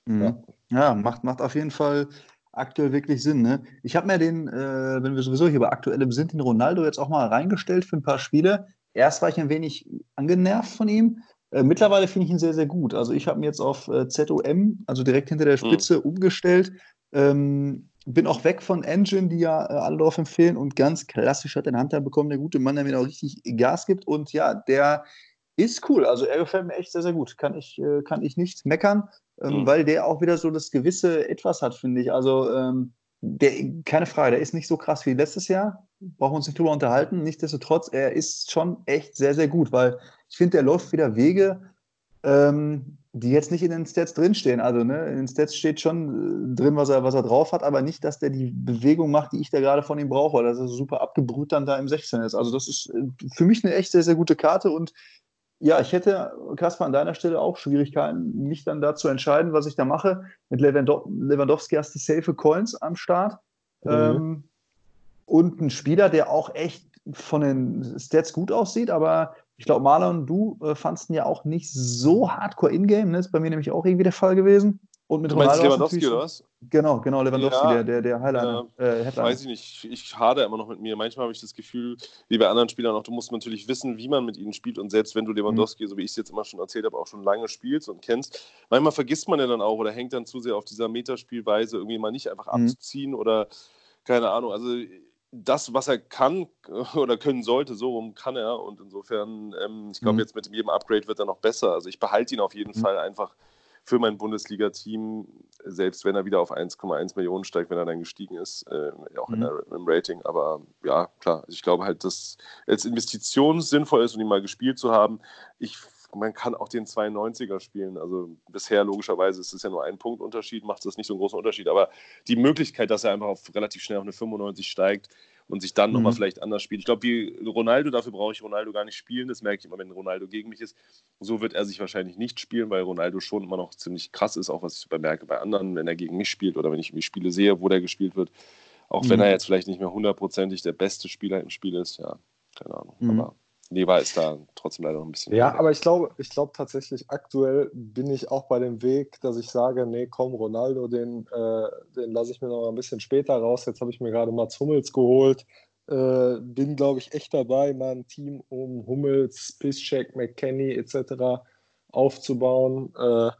Mhm. Ja. ja, macht, macht auf jeden Fall aktuell wirklich Sinn. Ne? Ich habe mir den, äh, wenn wir sowieso hier bei aktuellem sind, den Ronaldo jetzt auch mal reingestellt für ein paar Spiele. Erst war ich ein wenig angenervt von ihm. Äh, mittlerweile finde ich ihn sehr, sehr gut. Also ich habe ihn jetzt auf äh, ZOM, also direkt hinter der Spitze, mhm. umgestellt. Ähm, bin auch weg von Engine, die ja äh, alle darauf empfehlen und ganz klassisch hat den Hunter bekommen, der gute Mann, der mir auch richtig Gas gibt. Und ja, der ist cool. Also er gefällt mir echt sehr, sehr gut. Kann ich, äh, kann ich nicht meckern ähm, mhm. weil der auch wieder so das gewisse Etwas hat, finde ich. Also, ähm, der, keine Frage, der ist nicht so krass wie letztes Jahr. Brauchen wir uns nicht drüber unterhalten. Nichtsdestotrotz, er ist schon echt sehr, sehr gut, weil ich finde, der läuft wieder Wege, ähm, die jetzt nicht in den Stats drinstehen. Also ne, in den Stats steht schon äh, drin, was er, was er drauf hat, aber nicht, dass der die Bewegung macht, die ich da gerade von ihm brauche, dass er super abgebrüht dann da im 16 ist. Also das ist äh, für mich eine echt sehr, sehr gute Karte und ja, ich hätte, Kaspar, an deiner Stelle auch Schwierigkeiten, mich dann da zu entscheiden, was ich da mache. Mit Lewandowski hast du safe Coins am Start. Mhm. Ähm, und ein Spieler, der auch echt von den Stats gut aussieht, aber ich glaube, Marlon, du äh, fandst ihn ja auch nicht so hardcore in-game. Ne? Ist bei mir nämlich auch irgendwie der Fall gewesen. Und mit Ronaldo Lewandowski oder was? Genau, genau, Lewandowski, ja, der, der, der Highlighter. Äh, äh, weiß ich nicht, ich hader immer noch mit mir. Manchmal habe ich das Gefühl, wie bei anderen Spielern auch, du musst natürlich wissen, wie man mit ihnen spielt. Und selbst wenn du Lewandowski, mhm. so wie ich es jetzt immer schon erzählt habe, auch schon lange spielst und kennst, manchmal vergisst man ja dann auch oder hängt dann zu sehr auf dieser Metaspielweise, irgendwie mal nicht einfach mhm. abzuziehen oder keine Ahnung. Also das, was er kann oder können sollte, so rum kann er. Und insofern, ähm, ich glaube, mhm. jetzt mit jedem Upgrade wird er noch besser. Also ich behalte ihn auf jeden mhm. Fall einfach für mein Bundesliga-Team. selbst wenn er wieder auf 1,1 Millionen steigt, wenn er dann gestiegen ist, äh, auch mhm. der, im Rating. Aber ja, klar, ich glaube halt, dass es Investition sinnvoll ist, um ihn mal gespielt zu haben. Ich man kann auch den 92er spielen. Also bisher logischerweise ist es ja nur ein Punktunterschied, macht das nicht so einen großen Unterschied. Aber die Möglichkeit, dass er einfach auf, relativ schnell auf eine 95 steigt und sich dann mhm. nochmal vielleicht anders spielt. Ich glaube, wie Ronaldo, dafür brauche ich Ronaldo gar nicht spielen. Das merke ich immer, wenn Ronaldo gegen mich ist. So wird er sich wahrscheinlich nicht spielen, weil Ronaldo schon immer noch ziemlich krass ist, auch was ich bemerke bei anderen, wenn er gegen mich spielt oder wenn ich mich Spiele sehe, wo der gespielt wird. Auch mhm. wenn er jetzt vielleicht nicht mehr hundertprozentig der beste Spieler im Spiel ist, ja, keine Ahnung. Mhm. Aber Leber ist da trotzdem leider noch ein bisschen. Ja, aber ich glaube, ich glaube tatsächlich, aktuell bin ich auch bei dem Weg, dass ich sage, nee, komm, Ronaldo, den, äh, den lasse ich mir noch ein bisschen später raus. Jetzt habe ich mir gerade Mats Hummels geholt. Äh, bin, glaube ich, echt dabei, mal ein Team um Hummels, Piszczek, McKenny etc. aufzubauen. Äh,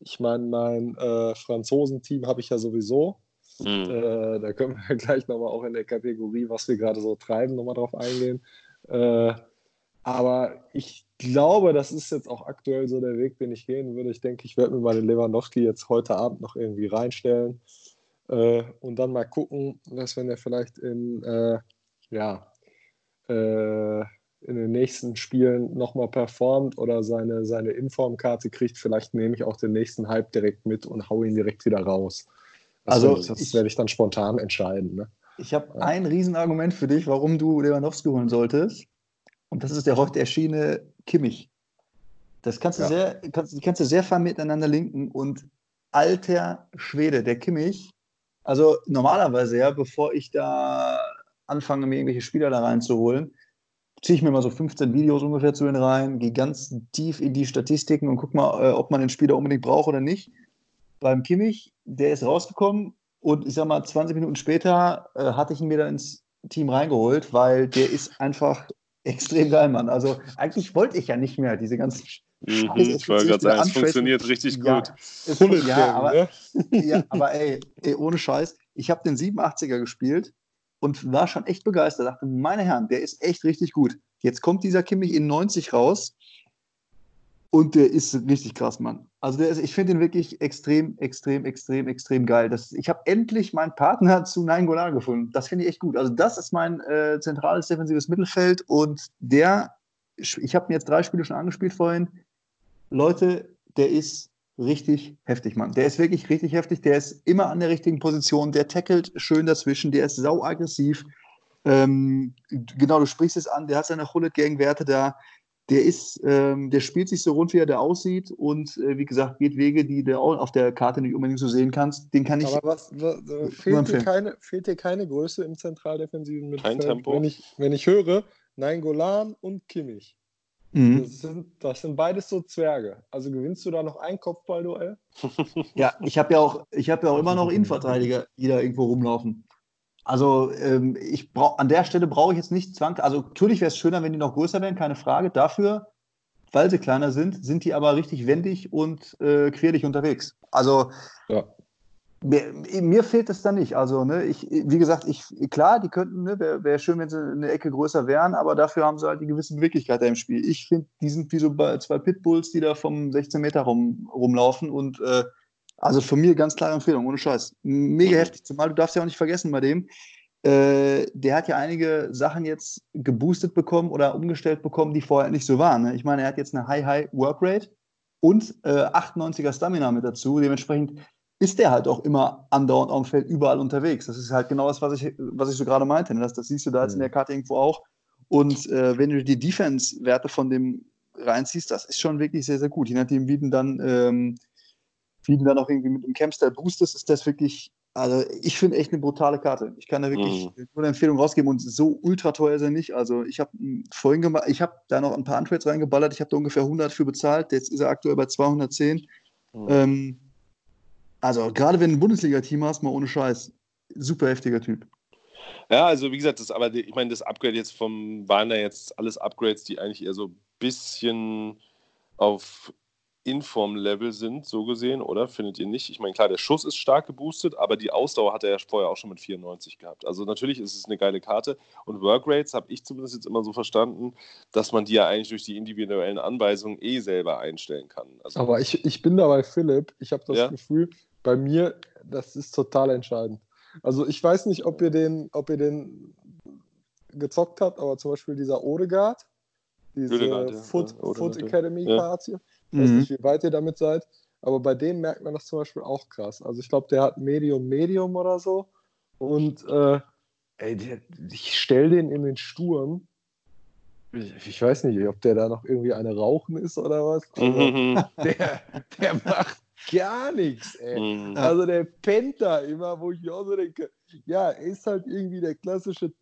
ich meine, mein äh, Franzosen-Team habe ich ja sowieso. Mhm. Äh, da können wir gleich nochmal auch in der Kategorie, was wir gerade so treiben, nochmal drauf eingehen. Aber ich glaube, das ist jetzt auch aktuell so der Weg, den ich gehen würde. Ich denke, ich werde mir mal den Lewandowski jetzt heute Abend noch irgendwie reinstellen äh, und dann mal gucken, dass wenn er vielleicht in, äh, ja, äh, in den nächsten Spielen nochmal performt oder seine, seine Informkarte kriegt, vielleicht nehme ich auch den nächsten Hype direkt mit und haue ihn direkt wieder raus. Also, also das ich, werde ich dann spontan entscheiden. Ne? Ich habe ja. ein Riesenargument für dich, warum du Lewandowski holen solltest. Und das ist der heute erschienene Kimmich. Das kannst du, ja. sehr, kannst, kannst du sehr fein miteinander linken. Und alter Schwede, der Kimmich, also normalerweise ja, bevor ich da anfange, mir irgendwelche Spieler da reinzuholen, ziehe ich mir mal so 15 Videos ungefähr zu den rein, gehe ganz tief in die Statistiken und guck mal, äh, ob man den Spieler unbedingt braucht oder nicht. Beim Kimmich, der ist rausgekommen und ich sag mal, 20 Minuten später äh, hatte ich ihn mir da ins Team reingeholt, weil der ist einfach extrem geil, Mann. Also eigentlich wollte ich ja nicht mehr diese ganzen Mhm, ich wollte gerade sagen, es funktioniert richtig ja, gut. Ist, ja, aber, ne? ja, aber ey, ey, ohne Scheiß, ich habe den 87er gespielt und war schon echt begeistert. Dachte, meine Herren, der ist echt richtig gut. Jetzt kommt dieser Kimmich in 90 raus und der ist richtig krass, Mann. Also ist, ich finde ihn wirklich extrem, extrem, extrem, extrem geil. Das, ich habe endlich meinen Partner zu Nein Golan gefunden. Das finde ich echt gut. Also das ist mein äh, zentrales defensives Mittelfeld und der, ich habe mir jetzt drei Spiele schon angespielt vorhin. Leute, der ist richtig heftig, Mann. Der ist wirklich richtig heftig. Der ist immer an der richtigen Position. Der tackelt schön dazwischen. Der ist sau aggressiv. Ähm, genau, du sprichst es an. Der hat seine Hullet-Gang-Werte da der ist, ähm, der spielt sich so rund, wie er da aussieht und äh, wie gesagt, geht Wege, die du auch auf der Karte nicht unbedingt so sehen kannst. Den kann ich. Aber was, was äh, fehlt, dir keine, fehlt dir keine Größe im zentraldefensiven Mittelfeld? Kein Tempo. Wenn ich, wenn ich höre, Nein Golan und Kimmich. Mhm. Das, sind, das sind beides so Zwerge. Also gewinnst du da noch ein Kopfballduell? ja, ich habe ja auch, ich habe ja auch immer noch Innenverteidiger, die da irgendwo rumlaufen. Also ähm, ich brauch, an der Stelle brauche ich jetzt nicht zwang. Also natürlich wäre es schöner, wenn die noch größer wären, keine Frage. Dafür, weil sie kleiner sind, sind die aber richtig wendig und äh, querlich unterwegs. Also ja. mir, mir, fehlt es da nicht. Also ne, ich, wie gesagt, ich klar, die könnten, ne, wäre wär schön, wenn sie eine Ecke größer wären, aber dafür haben sie halt die gewisse Beweglichkeit im Spiel. Ich finde, die sind wie so zwei Pitbulls, die da vom 16 Meter rum, rumlaufen und äh, also von mir ganz klare Empfehlung, ohne Scheiß. Mega heftig, zumal du darfst ja auch nicht vergessen bei dem, äh, der hat ja einige Sachen jetzt geboostet bekommen oder umgestellt bekommen, die vorher nicht so waren. Ne? Ich meine, er hat jetzt eine High-High Workrate und äh, 98er Stamina mit dazu. Dementsprechend ist der halt auch immer andauernd auf dem Feld überall unterwegs. Das ist halt genau das, was ich, was ich so gerade meinte. Ne? Das, das siehst du da jetzt in der Karte irgendwo auch. Und äh, wenn du die Defense-Werte von dem reinziehst, das ist schon wirklich sehr, sehr gut. Je nachdem, wie du dann ähm, du dann auch irgendwie mit dem Campstyle boostest, ist das wirklich, also ich finde echt eine brutale Karte. Ich kann da wirklich mhm. nur eine Empfehlung rausgeben und so ultra teuer ist er nicht. Also ich habe vorhin gemacht, ich habe da noch ein paar Untrades reingeballert, ich habe da ungefähr 100 für bezahlt, jetzt ist er aktuell bei 210. Mhm. Ähm, also gerade wenn du ein Bundesliga-Team hast, mal ohne Scheiß, super heftiger Typ. Ja, also wie gesagt, das, aber ich meine, das Upgrade jetzt vom, waren da jetzt alles Upgrades, die eigentlich eher so ein bisschen auf Inform-Level sind, so gesehen, oder? Findet ihr nicht? Ich meine, klar, der Schuss ist stark geboostet, aber die Ausdauer hat er ja vorher auch schon mit 94 gehabt. Also natürlich ist es eine geile Karte. Und Workrates habe ich zumindest jetzt immer so verstanden, dass man die ja eigentlich durch die individuellen Anweisungen eh selber einstellen kann. Also, aber ich, ich bin da bei Philipp. Ich habe das ja? Gefühl, bei mir, das ist total entscheidend. Also ich weiß nicht, ob ihr den, ob ihr den gezockt habt, aber zum Beispiel dieser Odegaard, diese Odegaard, ja. Foot, ja, Foot Academy Karte. Ja. Ich weiß mhm. nicht, wie weit ihr damit seid, aber bei dem merkt man das zum Beispiel auch krass. Also ich glaube, der hat Medium, Medium oder so. Und äh, ey, der, ich stelle den in den Sturm. Ich, ich, weiß nicht, ob der da noch irgendwie eine Rauchen ist oder was. Mhm. Der, der macht gar nichts, ey. Mhm. Also der pennt da immer, wo ich mir auch so denke, ja, er ist halt irgendwie der klassische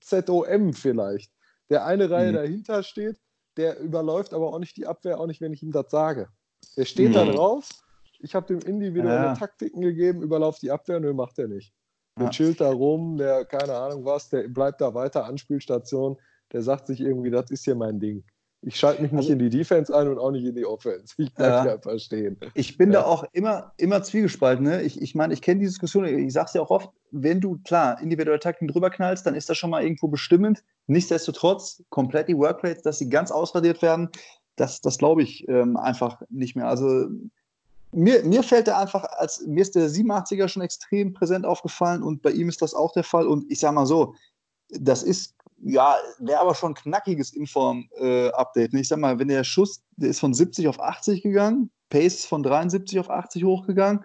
ZOM vielleicht. Der eine Reihe mhm. dahinter steht, der überläuft aber auch nicht die Abwehr, auch nicht, wenn ich ihm das sage. Der steht mhm. da drauf, ich habe dem individuelle ja. Taktiken gegeben, überlauft die Abwehr, nö, macht er nicht. Der ja. chillt da rum, der, keine Ahnung was, der bleibt da weiter, Anspielstation, der sagt sich irgendwie, das ist hier mein Ding. Ich schalte mich nicht also, in die Defense ein und auch nicht in die Offense. Ich bleibe ja. einfach stehen. Ich bin ja. da auch immer, immer zwiegespalten. Ne? Ich, ich meine, ich kenne die Diskussion, ich sage es ja auch oft, wenn du, klar, individuelle Taktiken drüber knallst, dann ist das schon mal irgendwo bestimmend. Nichtsdestotrotz, komplett die Workrates, dass sie ganz ausradiert werden, das, das glaube ich ähm, einfach nicht mehr. Also mir, mir fällt er einfach, als mir ist der 87er schon extrem präsent aufgefallen und bei ihm ist das auch der Fall. Und ich sage mal so, das ist ja, wäre aber schon ein knackiges Inform-Update. Äh, ich sag mal, wenn der Schuss, der ist von 70 auf 80 gegangen, Pace ist von 73 auf 80 hochgegangen,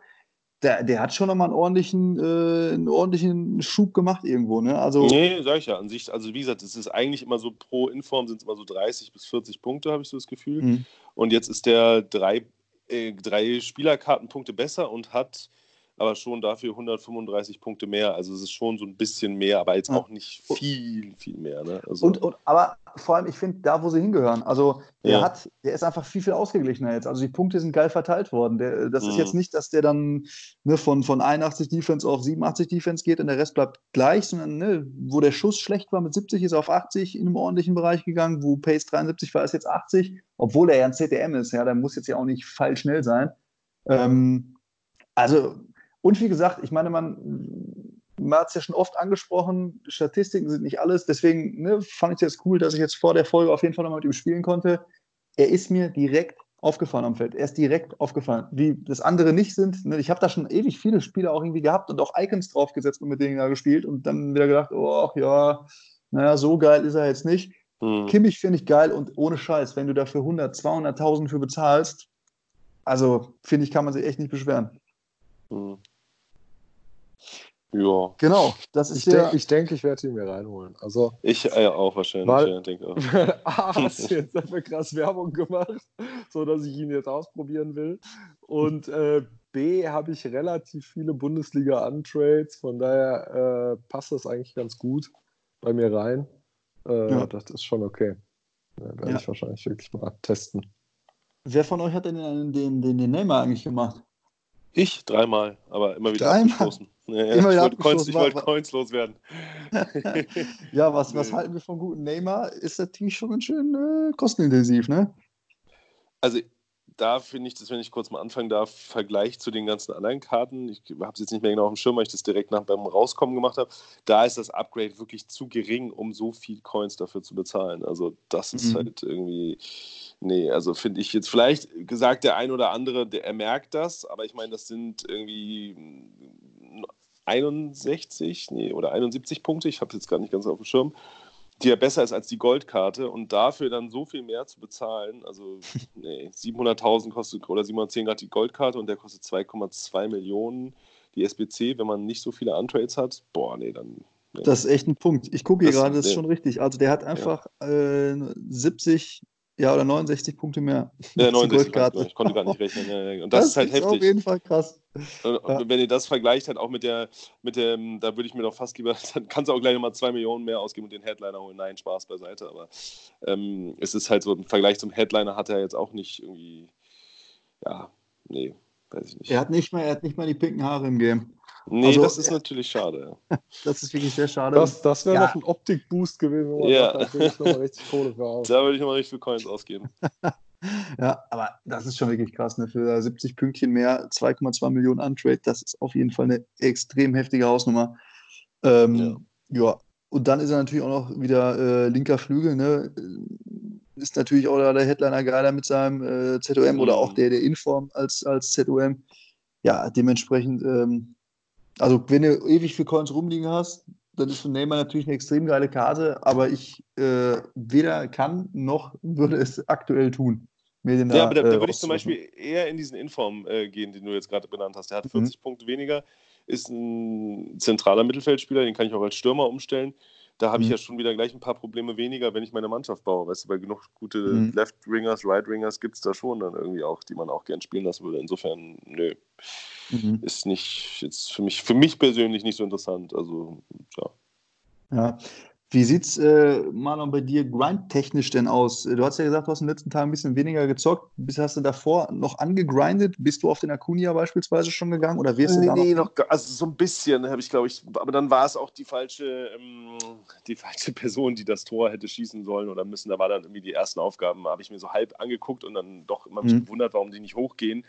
der, der hat schon nochmal einen ordentlichen, äh, einen ordentlichen Schub gemacht irgendwo, ne? Also, nee, sag ich ja, an sich, also wie gesagt, es ist eigentlich immer so pro Inform sind es immer so 30 bis 40 Punkte, habe ich so das Gefühl. Mhm. Und jetzt ist der drei, äh, drei Spielerkartenpunkte besser und hat aber schon dafür 135 Punkte mehr. Also es ist schon so ein bisschen mehr, aber jetzt auch nicht viel, viel mehr. Ne? Also und, und, aber vor allem, ich finde, da, wo sie hingehören, also der ja. hat, der ist einfach viel, viel ausgeglichener jetzt. Also die Punkte sind geil verteilt worden. Der, das mhm. ist jetzt nicht, dass der dann ne, von, von 81 Defense auf 87 Defense geht und der Rest bleibt gleich, sondern ne, wo der Schuss schlecht war mit 70, ist er auf 80 in einem ordentlichen Bereich gegangen, wo Pace 73 war, ist jetzt 80, obwohl er ja ein CTM ist. Ja, der muss jetzt ja auch nicht feilschnell sein. Ähm, also und wie gesagt, ich meine, man, man hat es ja schon oft angesprochen, Statistiken sind nicht alles. Deswegen ne, fand ich es jetzt cool, dass ich jetzt vor der Folge auf jeden Fall nochmal mit ihm spielen konnte. Er ist mir direkt aufgefallen am Feld. Er ist direkt aufgefallen. Wie das andere nicht sind. Ne? Ich habe da schon ewig viele Spiele auch irgendwie gehabt und auch Icons draufgesetzt und mit denen da gespielt und dann wieder gedacht, oh ja, naja, so geil ist er jetzt nicht. Hm. Kimmich finde ich geil und ohne Scheiß, wenn du dafür 100, 200.000 für bezahlst, also finde ich, kann man sich echt nicht beschweren. Hm. Ja. Genau, das ist ich der. Denk, ich denke, ich werde ihn mir reinholen. Also, ich äh, auch wahrscheinlich. Weil, ja, denke auch. A, hast du jetzt dafür krass Werbung gemacht, sodass ich ihn jetzt ausprobieren will. Und äh, B, habe ich relativ viele Bundesliga-Untrades. Von daher äh, passt das eigentlich ganz gut bei mir rein. Äh, ja. Das ist schon okay. Ja, werde ja. ich wahrscheinlich wirklich mal testen. Wer von euch hat denn den, den, den, den Neymar eigentlich gemacht? Ich dreimal, aber immer wieder dreimal? abgestoßen. Ja. Immer wieder ich wollte Coins, wollt Coins loswerden. ja, was, was halten wir vom guten Neymar? Ist natürlich schon ganz schön äh, kostenintensiv, ne? Also da finde ich, dass wenn ich kurz mal anfangen darf, Vergleich zu den ganzen anderen Karten, ich habe es jetzt nicht mehr genau auf dem Schirm, weil ich das direkt nach beim Rauskommen gemacht habe, da ist das Upgrade wirklich zu gering, um so viel Coins dafür zu bezahlen. Also das ist mhm. halt irgendwie, nee, also finde ich jetzt vielleicht gesagt, der ein oder andere, der, er merkt das, aber ich meine, das sind irgendwie 61, nee, oder 71 Punkte, ich habe es jetzt gar nicht ganz auf dem Schirm die ja besser ist als die Goldkarte und dafür dann so viel mehr zu bezahlen, also nee, 700.000 kostet oder 710 Grad die Goldkarte und der kostet 2,2 Millionen die SBC, wenn man nicht so viele Untrades hat, boah, nee, dann. Nee. Das ist echt ein Punkt. Ich gucke hier gerade, das ist schon richtig. Also der hat einfach ja. äh, 70 ja, oder 69 Punkte mehr. Ja, 69, ich konnte gar nicht rechnen. Und das, das ist halt ist heftig. auf jeden Fall krass. Und ja. Wenn ihr das vergleicht, halt auch mit der, mit dem, da würde ich mir doch fast lieber, dann kannst du auch gleich nochmal 2 Millionen mehr ausgeben und den Headliner holen. Nein, Spaß beiseite. Aber ähm, es ist halt so, im Vergleich zum Headliner hat er jetzt auch nicht irgendwie, ja, nee, weiß ich nicht. Er hat nicht mal, er hat nicht mal die pinken Haare im Game. Nee, also, das ist natürlich schade. das ist wirklich sehr schade. Das, das wäre ja. noch ein Optik-Boost gewesen. Ja. Da würde ich nochmal richtig Kohle für aus. Da würde ich nochmal richtig viel Coins ausgeben. ja, aber das ist schon wirklich krass. Ne? Für 70 Pünktchen mehr, 2,2 Millionen Untrade, das ist auf jeden Fall eine extrem heftige Hausnummer. Ähm, ja. ja. Und dann ist er natürlich auch noch wieder äh, linker Flügel. Ne? Ist natürlich auch der Headliner geiler mit seinem äh, ZOM mhm. oder auch der, der Inform als, als ZOM. ja, dementsprechend, ähm, also wenn du ewig viel Coins rumliegen hast, dann ist für Neymar natürlich eine extrem geile Karte, aber ich äh, weder kann noch würde es aktuell tun. ja, da, aber da, da äh, würde ich zum Beispiel eher in diesen Inform äh, gehen, den du jetzt gerade benannt hast. Der hat 40 mhm. Punkte weniger, ist ein zentraler Mittelfeldspieler, den kann ich auch als Stürmer umstellen. Da habe ich mhm. ja schon wieder gleich ein paar Probleme weniger, wenn ich meine Mannschaft baue. Weißt du, weil genug gute mhm. Left-Ringers, Right-Ringers gibt es da schon dann irgendwie auch, die man auch gern spielen lassen würde. Insofern, nö. Mhm. Ist nicht jetzt für mich, für mich persönlich nicht so interessant. Also, ja. Ja, wie sieht es, äh, Marlon, bei dir grindtechnisch denn aus? Du hast ja gesagt, du hast in den letzten Tagen ein bisschen weniger gezockt. Bist, hast du davor noch angegrindet? Bist du auf den Acuna beispielsweise schon gegangen oder wirst du nee, da nee, noch? noch also so ein bisschen habe ich, glaube ich, aber dann war es auch die falsche, ähm, die falsche Person, die das Tor hätte schießen sollen oder müssen. Da war dann irgendwie die ersten Aufgaben, habe ich mir so halb angeguckt und dann doch immer mich mhm. gewundert, warum die nicht hochgehen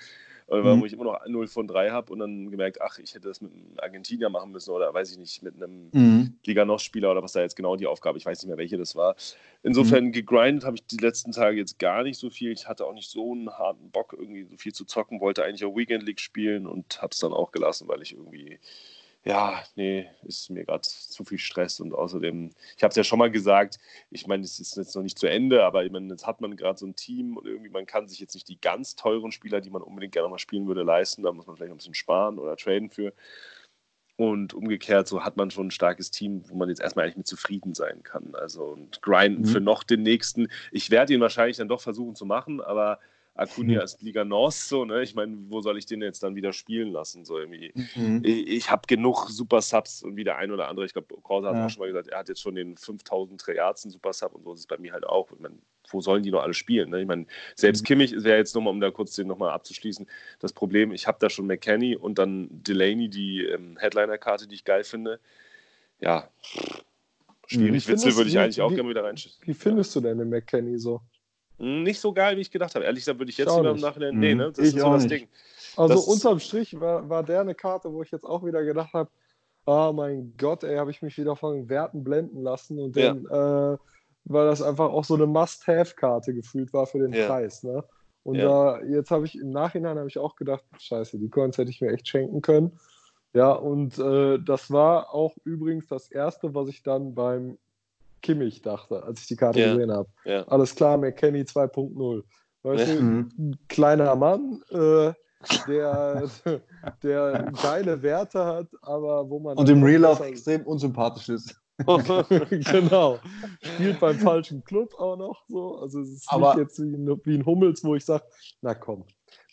mhm. wo ich immer noch 0 von 3 habe und dann gemerkt, ach, ich hätte das mit einem Argentinier machen müssen oder weiß ich nicht, mit einem mhm. Liga Noch-Spieler oder was da jetzt genau die Aufgabe, ich weiß nicht mehr, welche das war. Insofern mhm. gegrindet habe ich die letzten Tage jetzt gar nicht so viel. Ich hatte auch nicht so einen harten Bock, irgendwie so viel zu zocken, wollte eigentlich auch Weekend League spielen und habe es dann auch gelassen, weil ich irgendwie ja, nee, ist mir gerade zu viel Stress und außerdem, ich habe es ja schon mal gesagt, ich meine, es ist jetzt noch nicht zu Ende, aber ich meine, jetzt hat man gerade so ein Team und irgendwie, man kann sich jetzt nicht die ganz teuren Spieler, die man unbedingt gerne mal spielen würde, leisten, da muss man vielleicht ein bisschen sparen oder traden für. Und umgekehrt, so hat man schon ein starkes Team, wo man jetzt erstmal eigentlich mit zufrieden sein kann. Also und grinden mhm. für noch den nächsten. Ich werde ihn wahrscheinlich dann doch versuchen zu machen, aber Acuna ist Liga North, so, ne? Ich meine, wo soll ich den jetzt dann wieder spielen lassen? So irgendwie. Mhm. Ich, ich habe genug Super Subs und wie der ein oder andere, ich glaube, Korsa hat ja. auch schon mal gesagt, er hat jetzt schon den 5000 Triazen Super Sub und so ist es bei mir halt auch. Ich mein, wo sollen die noch alle spielen? Ne? Ich meine, selbst mhm. Kimmich wäre jetzt nochmal, um da kurz den nochmal abzuschließen, das Problem, ich habe da schon McKenny und dann Delaney, die ähm, Headliner-Karte, die ich geil finde. Ja, schwierig. Witzel würde ich eigentlich wie, auch gerne wieder reinschieben. Wie findest ja. du denn den McKenny so? Nicht so geil, wie ich gedacht habe. Ehrlich gesagt würde ich jetzt lieber im Nachhinein. Mhm. Nee, ne? Das ich ist so das nicht. Ding. Also das unterm Strich war, war der eine Karte, wo ich jetzt auch wieder gedacht habe, oh mein Gott, ey, habe ich mich wieder von Werten blenden lassen und ja. äh, weil das einfach auch so eine Must-Have-Karte gefühlt war für den ja. Preis. Ne? Und ja. da, jetzt habe ich im Nachhinein habe ich auch gedacht, scheiße, die Coins hätte ich mir echt schenken können. Ja, und äh, das war auch übrigens das erste, was ich dann beim Kimmich dachte, als ich die Karte ja. gesehen habe. Ja. Alles klar, McKenny 2.0. Weißt ja. du, ein mhm. kleiner Mann, äh, der, der geile Werte hat, aber wo man. Und im Real Life extrem unsympathisch ist. genau. Spielt beim falschen Club auch noch so. Also es ist aber nicht jetzt wie ein, wie ein Hummels, wo ich sage, na komm,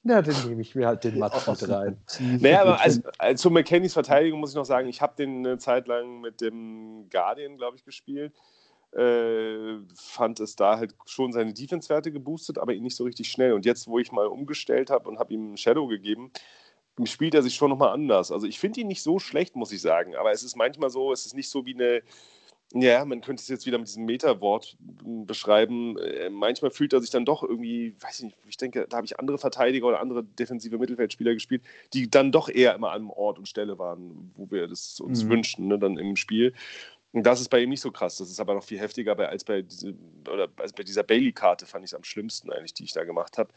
na, dann nehme ich mir halt den Matsch mit rein. Naja, aber als, als zu McKennys Verteidigung muss ich noch sagen, ich habe den eine Zeit lang mit dem Guardian, glaube ich, gespielt. Äh, fand es da halt schon seine Defense-Werte geboostet, aber ihn nicht so richtig schnell. Und jetzt, wo ich mal umgestellt habe und habe ihm einen Shadow gegeben, spielt er sich schon nochmal anders. Also ich finde ihn nicht so schlecht, muss ich sagen. Aber es ist manchmal so, es ist nicht so wie eine, ja, man könnte es jetzt wieder mit diesem Meta-Wort beschreiben. Äh, manchmal fühlt er sich dann doch irgendwie, weiß ich nicht, ich denke, da habe ich andere Verteidiger oder andere defensive Mittelfeldspieler gespielt, die dann doch eher immer an Ort und Stelle waren, wo wir das uns mhm. wünschen, ne, dann im Spiel. Und das ist bei ihm nicht so krass. Das ist aber noch viel heftiger bei, als bei, diese, als bei dieser Bailey-Karte, fand ich es am schlimmsten eigentlich, die ich da gemacht habe.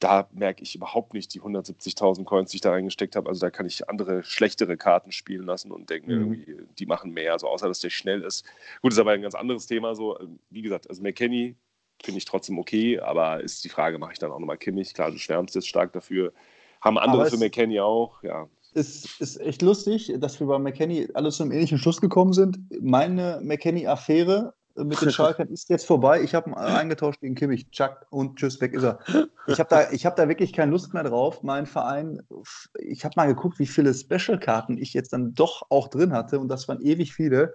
Da merke ich überhaupt nicht die 170.000 Coins, die ich da reingesteckt habe. Also da kann ich andere, schlechtere Karten spielen lassen und denke mhm. irgendwie, die machen mehr. Also außer, dass der schnell ist. Gut, ist aber ein ganz anderes Thema. So, ähm, wie gesagt, also McKenny finde ich trotzdem okay, aber ist die Frage, mache ich dann auch nochmal Kimmich? Klar, du schwärmst jetzt stark dafür. Haben andere für McKenny auch, ja ist, ist echt lustig, dass wir bei McKenny alle zum ähnlichen Schluss gekommen sind. Meine McKenny-Affäre mit den Schalkern ist jetzt vorbei. Ich habe ihn eingetauscht gegen Kimmich. Chuck und tschüss, weg ist er. Ich habe da, hab da wirklich keine Lust mehr drauf. Mein Verein, ich habe mal geguckt, wie viele Special-Karten ich jetzt dann doch auch drin hatte und das waren ewig viele.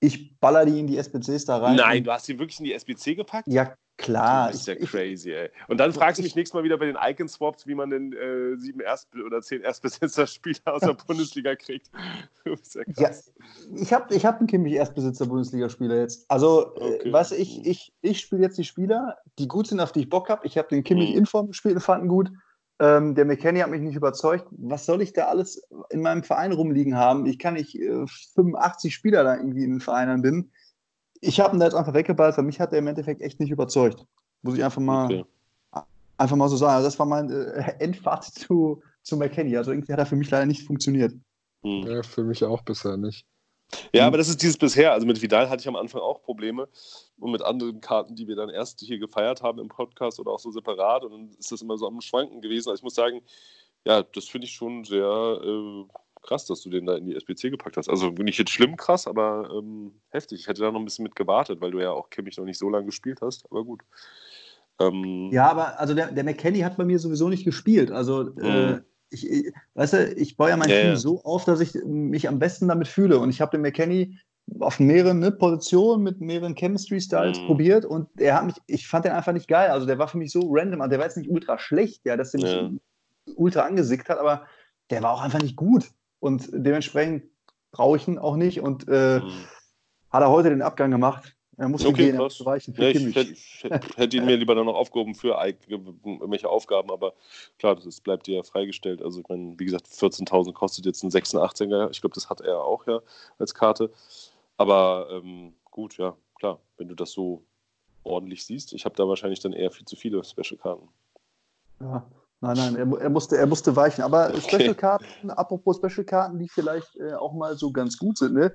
Ich baller die in die SBCs da rein. Nein, du hast die wirklich in die SBC gepackt? Ja, Klar. Das ist ja crazy, ey. Und dann fragst du mich nächstes Mal wieder bei den Icon-Swaps, wie man den äh, sieben Erst- oder zehn Erstbesitzer-Spieler aus der Bundesliga kriegt. Das ist ja krass. Ja, ich habe ich hab einen Kimmich Erstbesitzer-Bundesligaspieler jetzt. Also, äh, okay. äh, weißt du, ich, ich, ich spiele jetzt die Spieler, die gut sind, auf die ich Bock habe. Ich habe den Kimmich mhm. Inform gespielt und fand ihn gut. Ähm, der McKenny hat mich nicht überzeugt. Was soll ich da alles in meinem Verein rumliegen haben? Ich kann nicht äh, 85 Spieler da irgendwie in den Vereinen binden ich habe ihn da jetzt einfach weggeballt, weil mich hat er im Endeffekt echt nicht überzeugt. Muss ich einfach mal, okay. einfach mal so sagen. Also das war mein äh, Endfazit zu, zu McKenny. Also irgendwie hat er für mich leider nicht funktioniert. Hm. Ja, für mich auch bisher nicht. Ja, mhm. aber das ist dieses bisher. Also mit Vidal hatte ich am Anfang auch Probleme und mit anderen Karten, die wir dann erst hier gefeiert haben im Podcast oder auch so separat. Und dann ist das immer so am Schwanken gewesen. Also ich muss sagen, ja, das finde ich schon sehr äh, krass, dass du den da in die SPC gepackt hast. Also nicht jetzt schlimm krass, aber ähm, heftig. Ich hätte da noch ein bisschen mit gewartet, weil du ja auch Kimmich noch nicht so lange gespielt hast. Aber gut. Ähm, ja, aber also der, der McKenny hat bei mir sowieso nicht gespielt. Also äh, mhm ich, ich, weißt du, ich baue ja mein ja, Team ja. so auf, dass ich mich am besten damit fühle. Und ich habe den McKenny auf mehreren ne, Positionen mit mehreren Chemistry-Styles mhm. probiert und er hat mich, ich fand den einfach nicht geil. Also der war für mich so random, also der war jetzt nicht ultra schlecht, ja, dass der mich ja. ultra angesickt hat, aber der war auch einfach nicht gut. Und dementsprechend brauche ich ihn auch nicht. Und äh, mhm. hat er heute den Abgang gemacht. Er muss okay, gehen, krass. weichen ja, ich hätte, hätte, ihn mir lieber dann noch aufgehoben für irgendwelche Aufgaben, aber klar, das ist, bleibt dir ja freigestellt. Also ich meine, wie gesagt, 14.000 kostet jetzt ein 86er. Ich glaube, das hat er auch ja als Karte. Aber ähm, gut, ja, klar, wenn du das so ordentlich siehst. Ich habe da wahrscheinlich dann eher viel zu viele Special-Karten. Ja, nein, nein, er, er, musste, er musste weichen. Aber okay. Special-Karten, apropos Special-Karten, die vielleicht äh, auch mal so ganz gut sind, ne?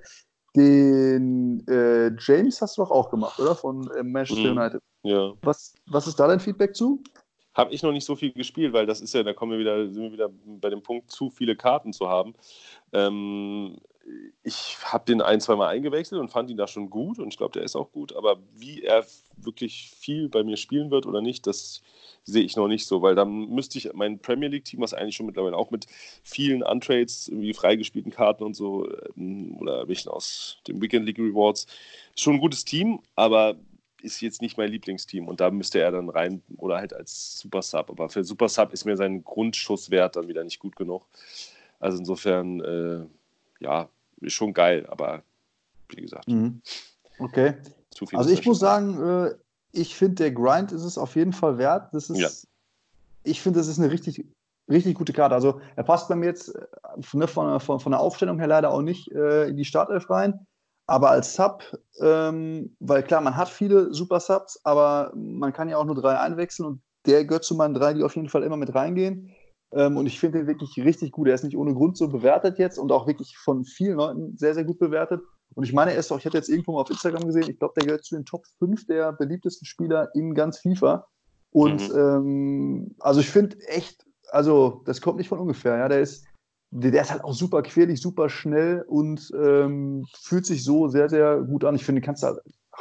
Den äh, James hast du doch auch gemacht, oder? Von äh, Manchester mhm. United. Ja. Was, was ist da dein Feedback zu? Habe ich noch nicht so viel gespielt, weil das ist ja, da kommen wir wieder, sind wir wieder bei dem Punkt, zu viele Karten zu haben. Ähm, ich habe den ein, zwei Mal eingewechselt und fand ihn da schon gut und ich glaube, der ist auch gut, aber wie er wirklich viel bei mir spielen wird oder nicht, das sehe ich noch nicht so, weil dann müsste ich mein Premier League-Team, was eigentlich schon mittlerweile auch mit vielen Untrades, irgendwie freigespielten Karten und so, ähm, oder welchen aus dem Weekend League Rewards, schon ein gutes Team, aber ist jetzt nicht mein Lieblingsteam und da müsste er dann rein oder halt als Super Sub. Aber für Super Sub ist mir sein Grundschusswert dann wieder nicht gut genug. Also insofern, äh, ja, ist schon geil, aber wie gesagt. Mhm. Okay. also ich muss sagen, äh, ich finde, der Grind ist es auf jeden Fall wert. Das ist, ja. Ich finde, das ist eine richtig, richtig gute Karte. Also er passt bei mir jetzt äh, ne, von, von, von, der Aufstellung her leider auch nicht äh, in die Startelf rein. Aber als Sub, ähm, weil klar, man hat viele Super Subs, aber man kann ja auch nur drei einwechseln und der gehört zu meinen drei, die auf jeden Fall immer mit reingehen. Ähm, und ich finde ihn wirklich richtig gut. Er ist nicht ohne Grund so bewertet jetzt und auch wirklich von vielen Leuten sehr, sehr gut bewertet. Und ich meine, er ist auch, ich hatte jetzt irgendwo mal auf Instagram gesehen, ich glaube, der gehört zu den Top 5 der beliebtesten Spieler in ganz FIFA. Und mhm. ähm, also ich finde echt, also das kommt nicht von ungefähr, ja. Der ist, der, der ist halt auch super quirlig, super schnell und ähm, fühlt sich so sehr, sehr gut an. Ich finde, kannst du halt